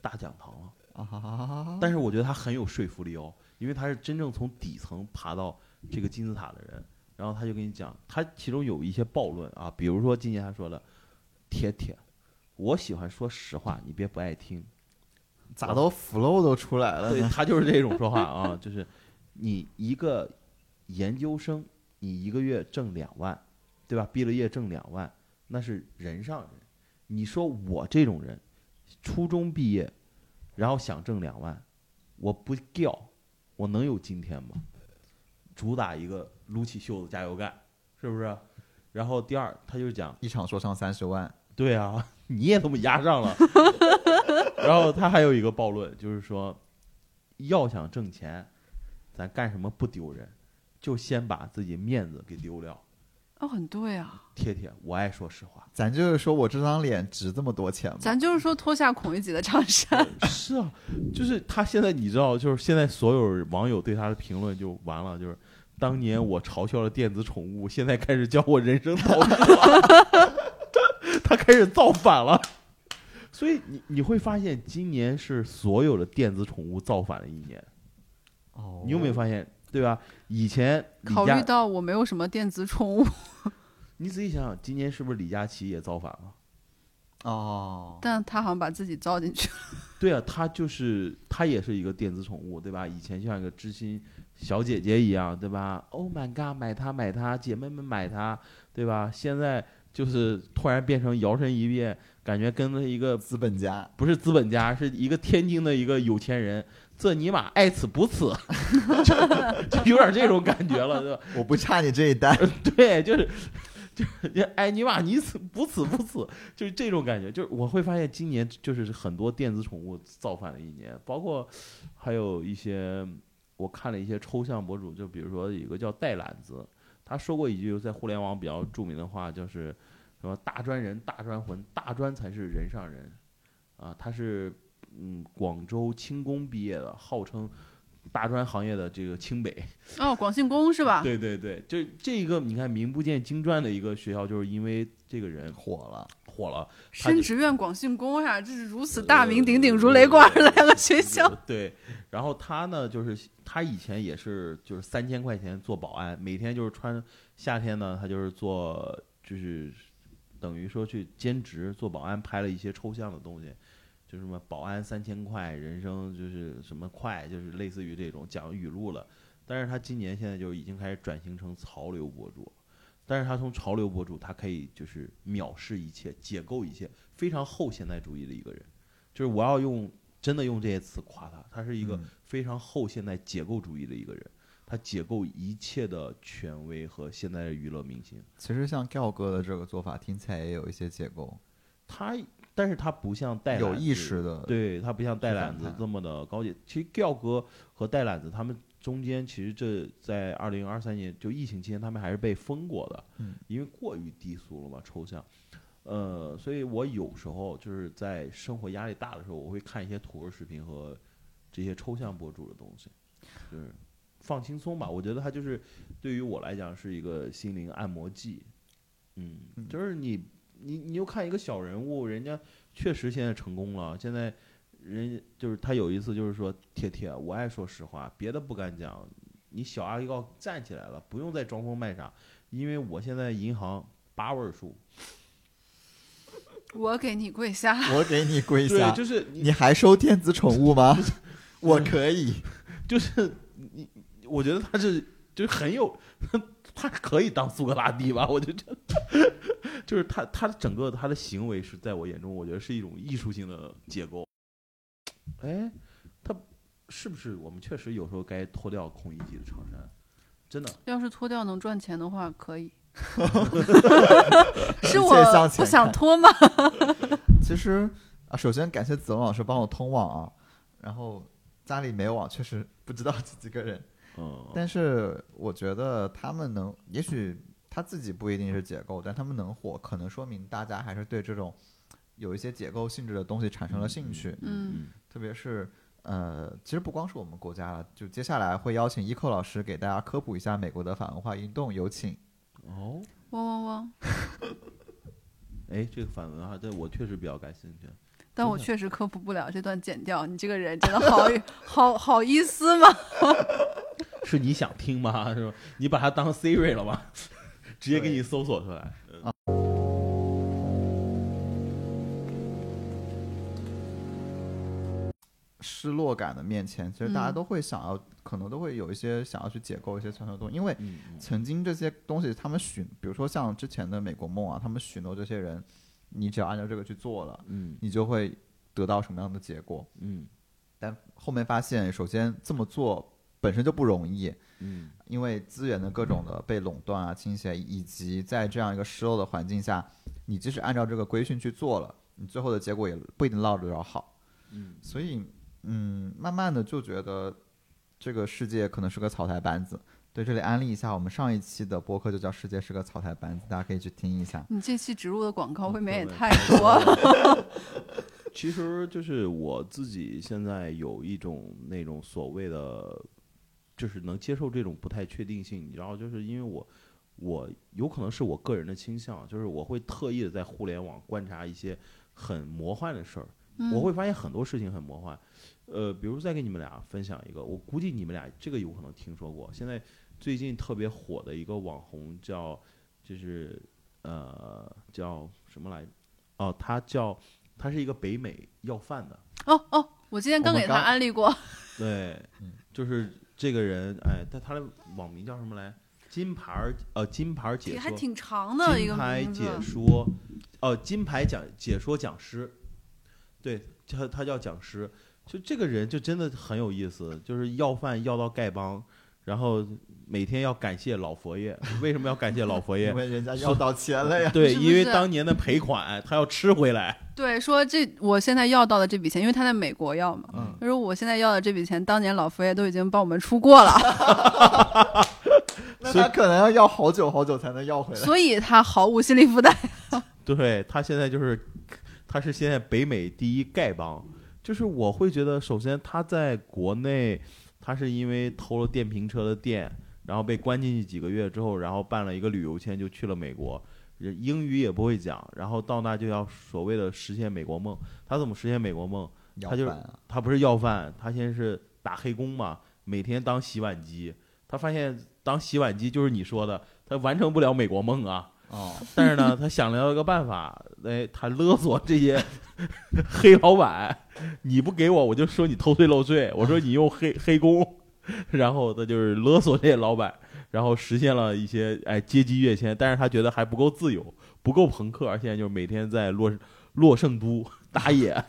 大讲堂了。啊，但是我觉得他很有说服力哦，因为他是真正从底层爬到这个金字塔的人。然后他就跟你讲，他其中有一些暴论啊，比如说今年他说的“铁铁”，我喜欢说实话，你别不爱听。咋都 flow 都出来了对呢？他就是这种说话啊，就是你一个研究生，你一个月挣两万，对吧？毕了业挣两万，那是人上人。你说我这种人，初中毕业，然后想挣两万，我不掉，我能有今天吗？主打一个撸起袖子加油干，是不是？然后第二，他就讲一场说唱三十万，对啊，你也这么压上了。然后他还有一个暴论，就是说，要想挣钱，咱干什么不丢人，就先把自己面子给丢掉。哦，很对啊。铁铁，我爱说实话。咱就是说我这张脸值这么多钱吗？咱就是说脱下孔乙己的长衫，是啊，就是他现在你知道，就是现在所有网友对他的评论就完了，就是当年我嘲笑了电子宠物，现在开始教我人生导师了，他开始造反了。所以你你会发现，今年是所有的电子宠物造反的一年。哦你有没有发现，对吧？以前考虑到我没有什么电子宠物，你仔细想想，今年是不是李佳琦也造反了？哦，但他好像把自己造进去了。对啊，他就是他也是一个电子宠物，对吧？以前像一个知心小姐姐一样，对吧？Oh my god，买它买它，姐妹们买它，对吧？现在就是突然变成摇身一变，感觉跟了一个资本家，不是资本家，是一个天津的一个有钱人，这尼玛爱此不此，就就有点这种感觉了，对吧？我不差你这一单。对，就是就是哎尼玛你死不死不死，就是这种感觉。就是我会发现今年就是很多电子宠物造反的一年，包括还有一些我看了一些抽象博主，就比如说有一个叫带懒子，他说过一句在互联网比较著名的话，就是什么大专人、大专魂、大专才是人上人啊。他是嗯广州轻工毕业的，号称大专行业的这个清北。哦，广信工是吧？对对对，就这一个你看名不见经传的一个学校，就是因为这个人火了，火了，深职院广信工呀，这是如此大名鼎鼎、如雷贯耳的两个学校。呃对，然后他呢，就是他以前也是就是三千块钱做保安，每天就是穿夏天呢，他就是做就是等于说去兼职做保安，拍了一些抽象的东西。就什么保安三千块，人生就是什么快，就是类似于这种讲语录了。但是他今年现在就已经开始转型成潮流博主，但是他从潮流博主，他可以就是藐视一切，解构一切，非常后现代主义的一个人。就是我要用真的用这些词夸他，他是一个嗯非常后现代解构主义的一个人，他解构一切的权威和现在的娱乐明星。其实像调哥的这个做法听起来也有一些解构，他，但是他不像带有意识的对他不像带去反叛懒子这么的高级。其实调哥和带懒子他们中间，其实这在二零二三年就疫情期间，他们还是被封过的，嗯因为过于低俗了嘛，抽象。呃，所以我有时候就是在生活压力大的时候，我会看一些土味视频和这些抽象博主的东西，就是放轻松吧。我觉得它就是对于我来讲是一个心灵按摩剂。嗯，嗯就是你你你又看一个小人物，人家确实现在成功了，现在人就是他有一次就是说，铁铁，我爱说实话，别的不敢讲，你小阿力高站起来了，不用再装疯卖傻，因为我现在银行八位数，我给你跪下。我给你跪对，下，就是你你还收电子宠物吗？我可以，就是你，我觉得他是就是很有，他可以当苏格拉底吧？我就觉得，就是他他整个他的行为是在我眼中，我觉得是一种艺术性的结构。哎，他是不是我们确实有时候该脱掉孔乙己的长衫？真的，要是脱掉能赚钱的话，可以。是我不想脱吗？其实啊，首先感谢子龙老师帮我通网啊，然后家里没网，确实不知道几几个人，嗯，但是我觉得他们能，也许他自己不一定是解构，但他们能火，可能说明大家还是对这种有一些解构性质的东西产生了兴趣，嗯特别是。呃，其实不光是我们国家了，就接下来会邀请伊寇老师给大家科普一下美国的反文化运动，有请。哦，汪汪汪！哎，哎，这个反文化，对我确实比较感兴趣。但我确实科普不了这段剪掉。你这个人真的好好好意思吗？是你想听吗？是吧？你把它当 Siri 了吗？直接给你搜索出来。啊。失落感的面前，其实大家嗯。都会想要，可能都会有一些想要去解构一些传统的东西，因为曾经这些东西他们许，比如说像之前的美国梦啊，他们许诺这些人，你只要按照这个去做了，嗯。你就会得到什么样的结果。嗯。但后面发现，首先这么做本身就不容易，嗯因为资源的各种的被垄断啊、倾斜，以及在这样一个失落的环境下，你即使按照这个规训去做了，你最后的结果也不一定落得着好。嗯所以，嗯，慢慢的就觉得这个世界可能是个草台班子。对，这里安利一下，我们上一期的播客就叫《世界是个草台班子》，大家可以去听一下。你这期植入的广告未免也太多了。其实就是我自己现在有一种那种所谓的，就是能接受这种不太确定性，你知道就是因为我我有可能是我个人的倾向，就是我会特意的在互联网观察一些很魔幻的事儿，嗯我会发现很多事情很魔幻。呃，比如再给你们俩分享一个，我估计你们俩这个有可能听说过，现在最近特别火的一个网红叫，就是呃叫什么来着？哦，他叫他是一个北美要饭的，哦哦，我今天刚给他安利过。对嗯，就是这个人，哎，但他的网名叫什么来？金牌儿呃，金牌解说，还挺长的一个金牌解。说，哦，金牌讲解说讲师，对，他他叫讲师，就这个人就真的很有意思，就是要饭要到丐帮，然后每天要感谢老佛爷，为什么要感谢老佛爷 因？为人家要到钱了呀。对，因为当年的赔款他要吃回来。对，说这我现在要到的这笔钱，因为他在美国要嘛，嗯，他说我现在要的这笔钱，当年老佛爷都已经帮我们出过了，那他可能要要好久好久才能要回来。所以他毫无心理负担。对他现在就是，他是现在北美第一丐帮。就是我会觉得，首先他在国内，他是因为偷了电瓶车的电，然后被关进去几个月之后，然后办了一个旅游签就去了美国，英语也不会讲，然后到那就要所谓的实现美国梦。他怎么实现美国梦？他就饭啊他不是要饭，他现在是打黑工嘛，每天当洗碗机。他发现当洗碗机就是你说的，他完成不了美国梦啊。哦，但是呢，他想了一个办法，哎，他勒索这些 黑老板，你不给我，我就说你偷税漏税，我说你用黑 黑工，然后他就是勒索这些老板，然后实现了一些哎阶级跃迁，但是他觉得还不够自由，不够朋克，而现在就是每天在洛洛圣都打野，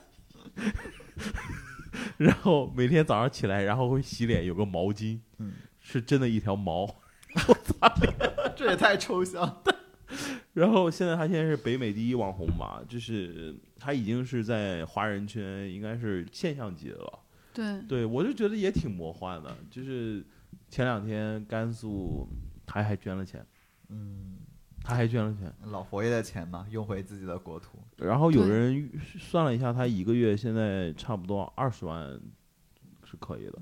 然后每天早上起来，然后会洗脸，有个毛巾，嗯，是真的一条毛。这也太抽象。然后现在他现在是北美第一网红嘛，就是他已经是在华人圈应该是现象级的了。对，对我就觉得也挺魔幻的，就是前两天甘肃他还捐了钱，嗯，他还捐了钱，老佛爷的钱嘛，用回自己的国土。然后有人算了一下，他一个月现在差不多二十万是可以的，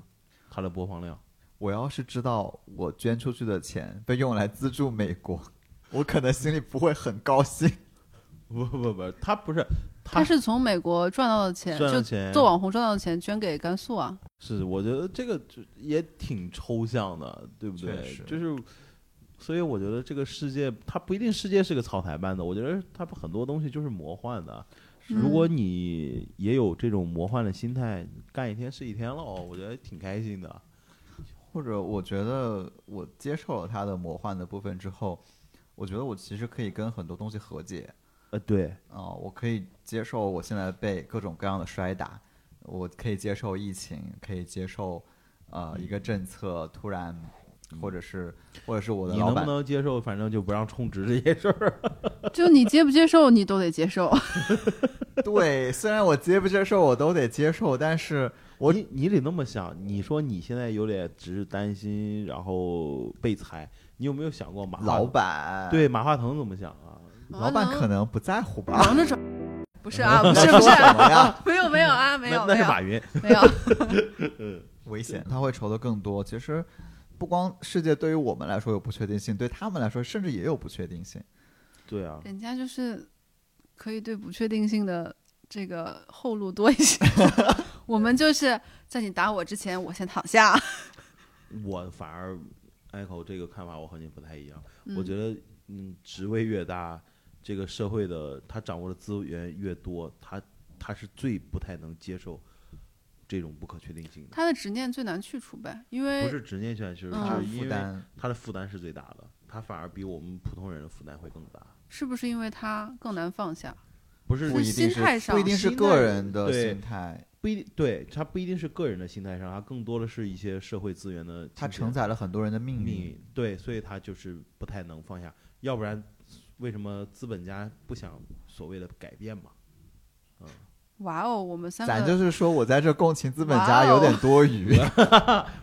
他的播放量。我要是知道我捐出去的钱被用来资助美国，我可能心里不会很高兴。不不不，他不是他是从美国赚到的钱，就赚了钱做网红赚到的钱捐给甘肃啊。是，我觉得这个就也挺抽象的，对不对？就是，所以我觉得这个世界它不一定世界是个草台班子，我觉得它很多东西就是魔幻的。如果嗯你也有这种魔幻的心态，干一天是一天了，我觉得挺开心的。或者我觉得我接受了他的魔幻的部分之后，我觉得我其实可以跟很多东西和解呃，对，啊、我可以接受我现在被各种各样的摔打，我可以接受疫情，可以接受呃一个政策突然，或者是或者是我的你能不板能接受？反正就不让充值这些事儿。就你接不接受，你都得接受。对，虽然我接不接受我都得接受，但是我你你得那么想，你说你现在有点只是担心，然后被裁，你有没有想过马老板对马化腾怎么想啊？老板可能不在乎吧？忙着找，不是啊，不是不是？没有没有啊，没有那那没有是马云。没有。危险，他会愁的更多。其实，不光世界对于我们来说有不确定性，对他们来说甚至也有不确定性。对啊，人家就是可以对不确定性的这个后路多一些。我们就是在你打我之前，我先躺下。我反而 echo 这个看法，我和你不太一样。嗯我觉得，嗯，职位越大，这个社会的他掌握的资源越多，他他是最不太能接受这种不可确定性的。他的执念最难去除呗，因为不是执念权，就是嗯就是因为负担他的负担是最大的，他反而比我们普通人的负担会更大。是不是因为他更难放下？不是不一定心态上不一定是个人的心态，不一定，对他不一定是个人的心态上，他更多的是一些社会资源的它承载了很多人的命运。对，所以他就是不太能放下。要不然，为什么资本家不想所谓的改变嘛？哇哦，我们三个咱就是说我在这共情资本家有点多余，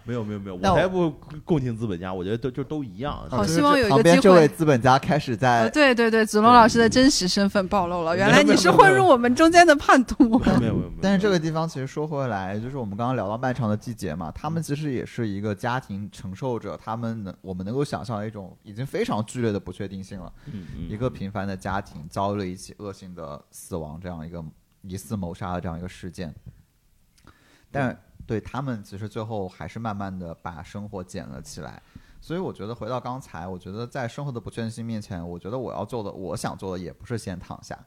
没有没有没有，我才不共情资本家，我觉得都就都一样。就是好希望有一个旁边机会这位资本家开始呃，在对对对，子龙老师的真实身份暴露了，原来你是混入我们中间的叛徒。没有没有没有，但是这个地方其实说回来，就是我们刚刚聊到漫长的季节嘛，他们嗯其实也是一个家庭承受着他们能我们能够想象的一种已经非常剧烈的不确定性了。嗯嗯一个平凡的家庭遭遇了一起恶性的死亡，这样一个疑似谋杀的这样一个事件，但对他们其实最后还是慢慢的把生活捡了起来。所以我觉得回到刚才，我觉得在生活的不确定性面前，我觉得我要做的，我想做的也不是先躺下，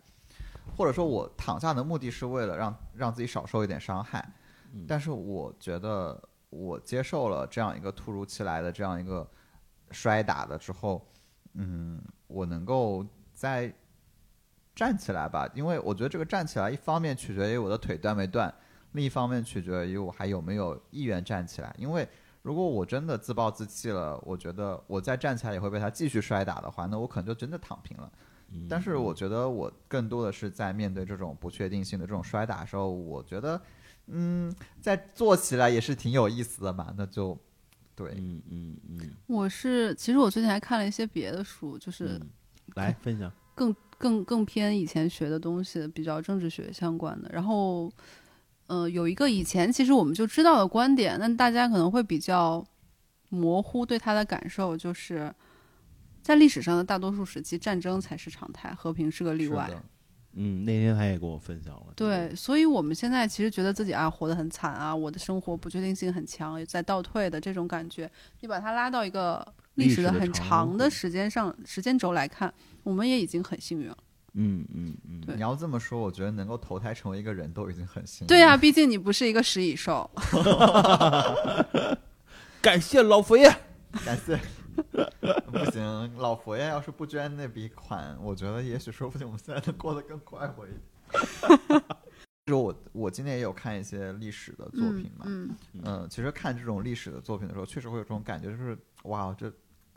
或者说我躺下的目的是为了让让自己少受一点伤害。嗯但是我觉得我接受了这样一个突如其来的这样一个摔打的之后，嗯，我能够再站起来吧，因为我觉得这个站起来，一方面取决于我的腿断没断，另一方面取决于我还有没有意愿站起来。因为如果我真的自暴自弃了，我觉得我再站起来也会被他继续摔打的话，那我可能就真的躺平了。嗯但是我觉得我更多的是在面对这种不确定性的这种摔打的时候，我觉得，嗯，在做起来也是挺有意思的嘛。那就对，嗯嗯嗯我是，其实我最近还看了一些别的书，就是嗯，来分享。更更更偏以前学的东西，比较政治学相关的。然后，呃，有一个以前其实我们就知道的观点，但大家可能会比较模糊对它的感受，就是在历史上的大多数时期，战争才是常态，和平是个例外。嗯，那天他也跟我分享了。对，所以我们现在其实觉得自己啊活得很惨啊，我的生活不确定性很强，在倒退的这种感觉，你把它拉到一个历史的很长的时间上时间轴来看，我们也已经很幸运了。嗯嗯嗯，对你要这么说，我觉得能够投胎成为一个人都已经很幸运。对呀、毕竟你不是一个食蚁兽。感谢老佛爷。感谢。不行，老佛爷要是不捐那笔款，我觉得也许说不定我们现在能过得更快活一点。就是我我今年也有看一些历史的作品嘛，嗯，嗯、其实看这种历史的作品的时候，确实会有这种感觉，就是哇，这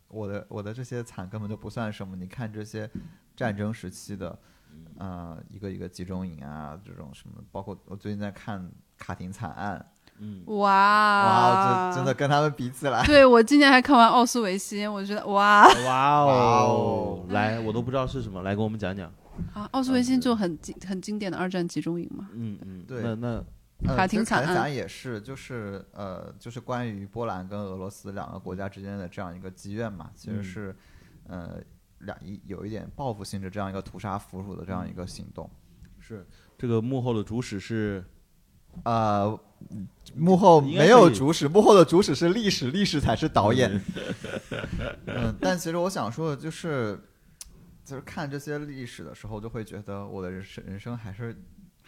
我的我的这些惨根本就不算什么。你看这些战争时期的，呃，一个一个集中营啊，这种什么，包括我最近在看卡廷惨案，嗯，哇哇，这真的。跟他们比起来，对我今年还看完《奥斯维辛》，我觉得哇哇哇哦哦，来，我都不知道是什么，来给我们讲讲。啊，奥斯维辛就很经很经典的二战集中营嘛。嗯嗯，对那那呃卡其实卡廷廷惨案惨案也是，就是呃，就是关于波兰跟俄罗斯两个国家之间的这样一个积怨嘛，其实嗯是呃两一有一点报复性质这样一个屠杀俘虏的这样一个行动。是这个幕后的主使是呃，幕后没有主使，幕后的主使是历史，历史才是导演。嗯，但其实我想说的就是，就是看这些历史的时候，就会觉得我的人生人生还是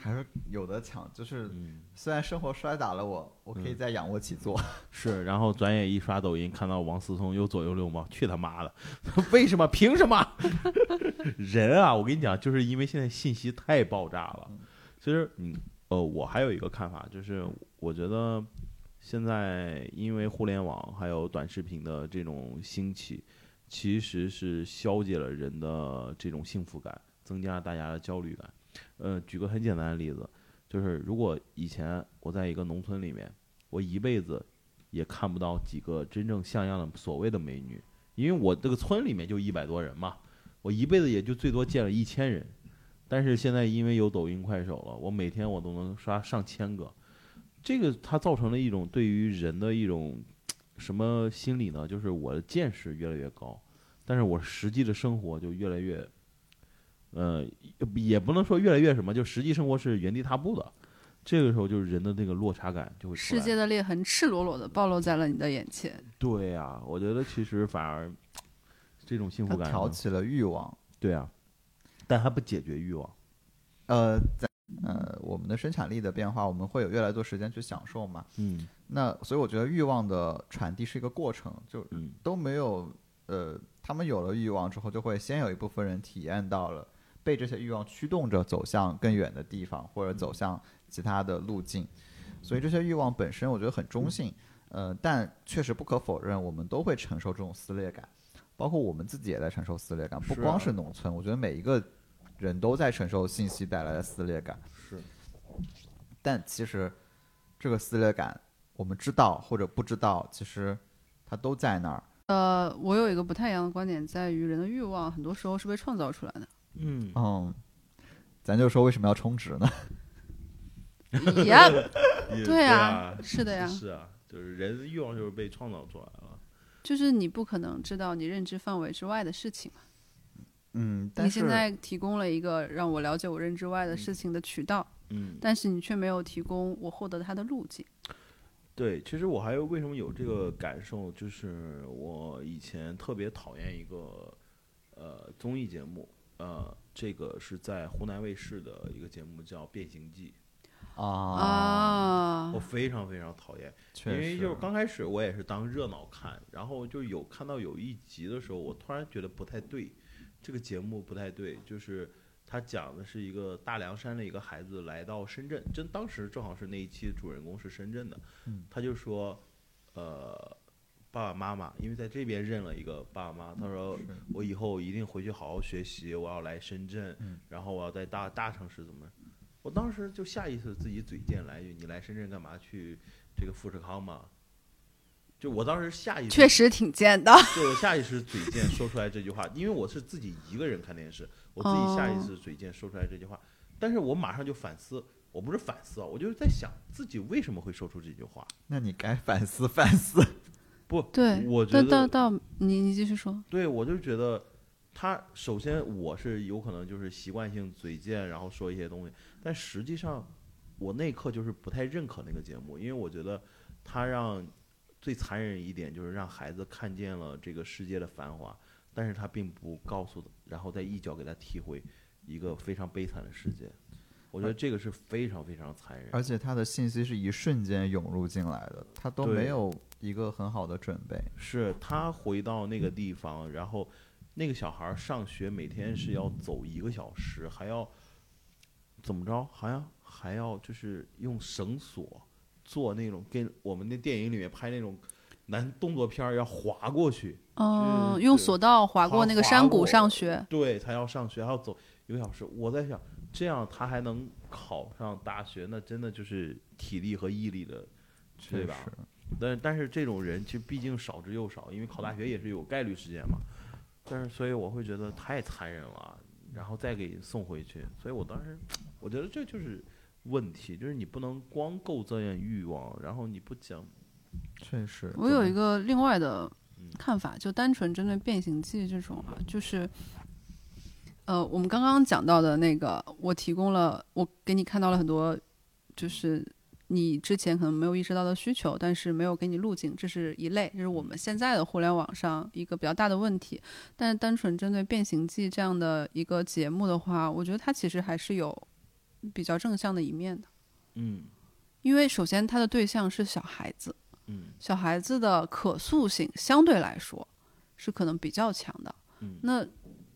还是有的抢。就是嗯虽然生活摔打了我，我可以嗯再仰卧起坐。是，然后转眼一刷抖音，看到王思聪又左右流氓，去他妈的！为什么？凭什么？人啊，我跟你讲，就是因为现在信息太爆炸了。其实，嗯，呃，我还有一个看法，就是我觉得现在因为互联网还有短视频的这种兴起，其实是消解了人的这种幸福感，增加了大家的焦虑感。呃，举个很简单的例子，就是如果以前我在一个农村里面，我一辈子也看不到几个真正像样的所谓的美女，因为我这个村里面就一百多人嘛，我一辈子也就最多见了一千人。但是现在因为有抖音、快手了，我每天我都能刷上千个，这个它造成了一种对于人的一种什么心理呢？就是我的见识越来越高，但是我实际的生活就越来越呃，也不能说越来越什么，就实际生活是原地踏步的。这个时候就是人的那个落差感就会。世界的裂痕赤裸裸的暴露在了你的眼前。对呀、我觉得其实反而这种幸福感，挑起了欲望。对啊，但它不解决欲望。呃，在呃我们的生产力的变化，我们会有越来越多时间去享受嘛。嗯那所以我觉得欲望的传递是一个过程，就嗯都没有呃，他们有了欲望之后，就会先有一部分人体验到了被这些欲望驱动着走向更远的地方，或者走向其他的路径。所以这些欲望本身，我觉得很中性，呃，但确实不可否认，我们都会承受这种撕裂感，包括我们自己也在承受撕裂感，不光是农村，我觉得每一个人都在承受信息带来的撕裂感。是，但其实这个撕裂感，我们知道或者不知道，其实它都在那儿。呃，我有一个不太一样的观点，在于人的欲望很多时候是被创造出来的。嗯嗯，咱就说为什么要充值呢？也 也对啊啊，，是的呀，是啊，就是人的欲望就是被创造出来了。就是你不可能知道你认知范围之外的事情嘛。嗯，但是你现在提供了一个让我了解我认知外的事情的渠道，嗯，但是你却没有提供我获得它的路径。对，其实我还有为什么有这个感受，就是我以前特别讨厌一个呃综艺节目，呃，这个是在湖南卫视的一个节目叫《变形记啊，啊》，我非常非常讨厌，因为就是。刚开始我也是当热闹看，然后就有看到有一集的时候，我突然觉得不太对，这个节目不太对，就是他讲的是一个大凉山的一个孩子来到深圳，真当时正好是那一期的主人公是深圳的，嗯他就说，呃，爸爸妈妈，因为在这边认了一个爸爸妈妈，他说我以后一定回去好好学习，我要来深圳，嗯然后我要在大大城市怎么？我当时就下意识自己嘴贱来一句：“你来深圳干嘛？去这个富士康吗？”就我当时下意识，确实挺贱的。就我下意识嘴贱说出来这句话，因为我是自己一个人看电视，我自己下意识嘴贱说出来这句话，但是我马上就反思，我不是反思啊，我就是在想自己为什么会说出这句话。那你该反思反思。不，对，我觉到到得到你你继续说。对我就觉得他首先我是有可能就是习惯性嘴贱，然后说一些东西，但实际上我那一刻就是不太认可那个节目，因为我觉得他让最残忍一点就是让孩子看见了这个世界的繁华，但是他并不告诉，然后再一脚给他踢回一个非常悲惨的世界。我觉得这个是非常非常残忍。而且他的信息是一瞬间涌入进来的，他都没有一个很好的准备。是他回到那个地方，然后那个小孩儿上学每天是要走一个小时，还要怎么着？好像还要就是用绳索做那种跟我们那电影里面拍那种男动作片儿要滑过去，嗯，用索道滑过那个山谷上学。对，才要上学，还要走一个小时。我在想，这样他还能考上大学，那真的就是体力和毅力的，对吧？但但是这种人其实毕竟少之又少，因为考大学也是有概率事件嘛。但是所以我会觉得太残忍了，然后再给送回去。所以我当时我觉得这就是问题，就是你不能光够这样欲望，然后你不讲，确实。我有一个，另外的嗯看法，就单纯针对《变形记》这种啊，就是，呃，我们刚刚讲到的那个，我提供了，我给你看到了很多，就是你之前可能没有意识到的需求，但是没有给你路径，这是一类，这是我们现在的互联网上一个比较大的问题。但是单纯针对《变形记》这样的一个节目的话，我觉得它其实还是有比较正向的一面的，嗯因为首先它的对象是小孩子。嗯小孩子的可塑性相对来说是可能比较强的。嗯那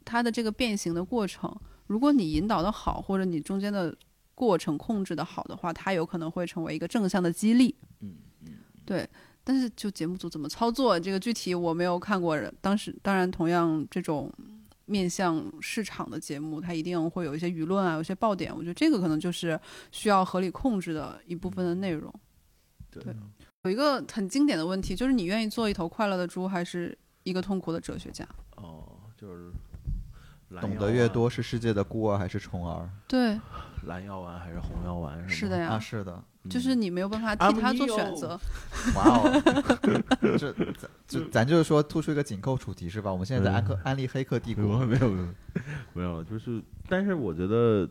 他的这个变形的过程，如果你引导的好，或者你中间的过程控制的好的话，它有可能会成为一个正向的激励。嗯嗯，对。但是就节目组怎么操作，这个具体我没有看过。当时当然，同样这种面向市场的节目，它一定会有一些舆论啊，有些爆点。我觉得这个可能就是需要合理控制的一部分的内容。对对有一个很经典的问题，就是你愿意做一头快乐的猪，还是一个痛苦的哲学家？哦，就是懂得越多，是世界的孤儿还是虫儿？对，蓝药丸还是红药丸？吗是的呀啊，是的，就是你没有办法替他做选择。哇哦，这咱就咱就是说突出一个紧扣主题是吧？我们现在在安克安利《黑客帝国没有》，没有没有，就是，但是我觉得，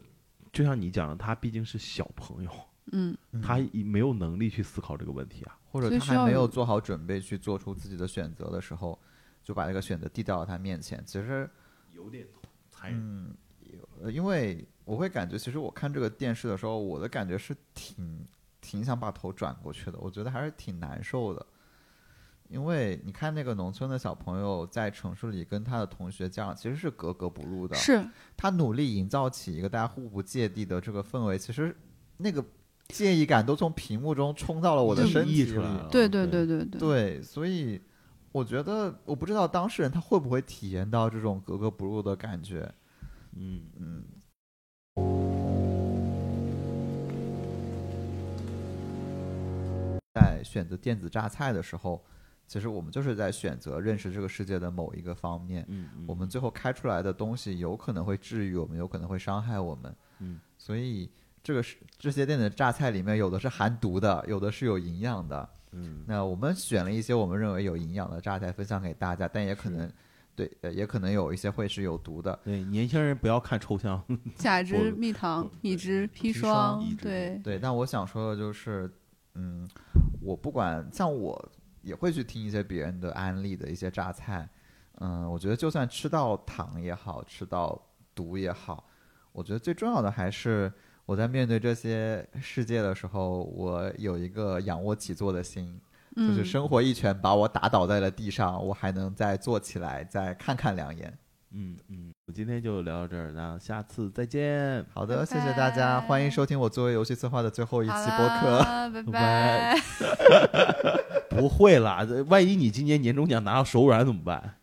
就像你讲的，他毕竟是小朋友，嗯，嗯他没有能力去思考这个问题啊。或者他还没有做好准备去做出自己的选择的时候，就把这个选择递到了他面前。其实，有点残忍。嗯，有呃因为我会感觉，其实我看这个电视的时候，我的感觉是挺挺想把头转过去的，我觉得还是挺难受的。因为你看那个农村的小朋友在城市里跟他的同学家长其实是格格不入的，是他努力营造起一个大家互不芥蒂的这个氛围，其实那个介意感都从屏幕中冲到了我的身体里对对对对，对，所以我觉得我不知道当事人他会不会体验到这种格格不入的感觉。嗯嗯，在选择电子榨菜的时候，其实我们就是在选择认识这个世界的某一个方面。嗯嗯，我们最后开出来的东西有可能会治愈我们，有可能会伤害我们。嗯，所以这个是这些电子榨菜里面有的是含毒的，有的是有营养的。嗯。那我们选了一些我们认为有营养的榨菜分享给大家，但也可能对，呃也可能有一些会是有毒的。对年轻人不要看抽象，甲之我蜜糖，乙酯砒砒霜对，对，但我想说的就是，嗯，我不管像我也会去听一些别人的安利的一些榨菜，嗯，我觉得就算吃到糖也好，吃到毒也好，我觉得最重要的还是我在面对这些世界的时候，我有一个仰卧起坐的心，就是嗯，生活一拳把我打倒在了地上，我还能再坐起来，再看看两眼。嗯嗯，我今天就聊到这儿，那下次再见。好的，拜谢谢大家，欢迎收听我作为游戏策划的最后一期播客。拜拜拜。不会啦，万一你今年年终奖拿到手软怎么办？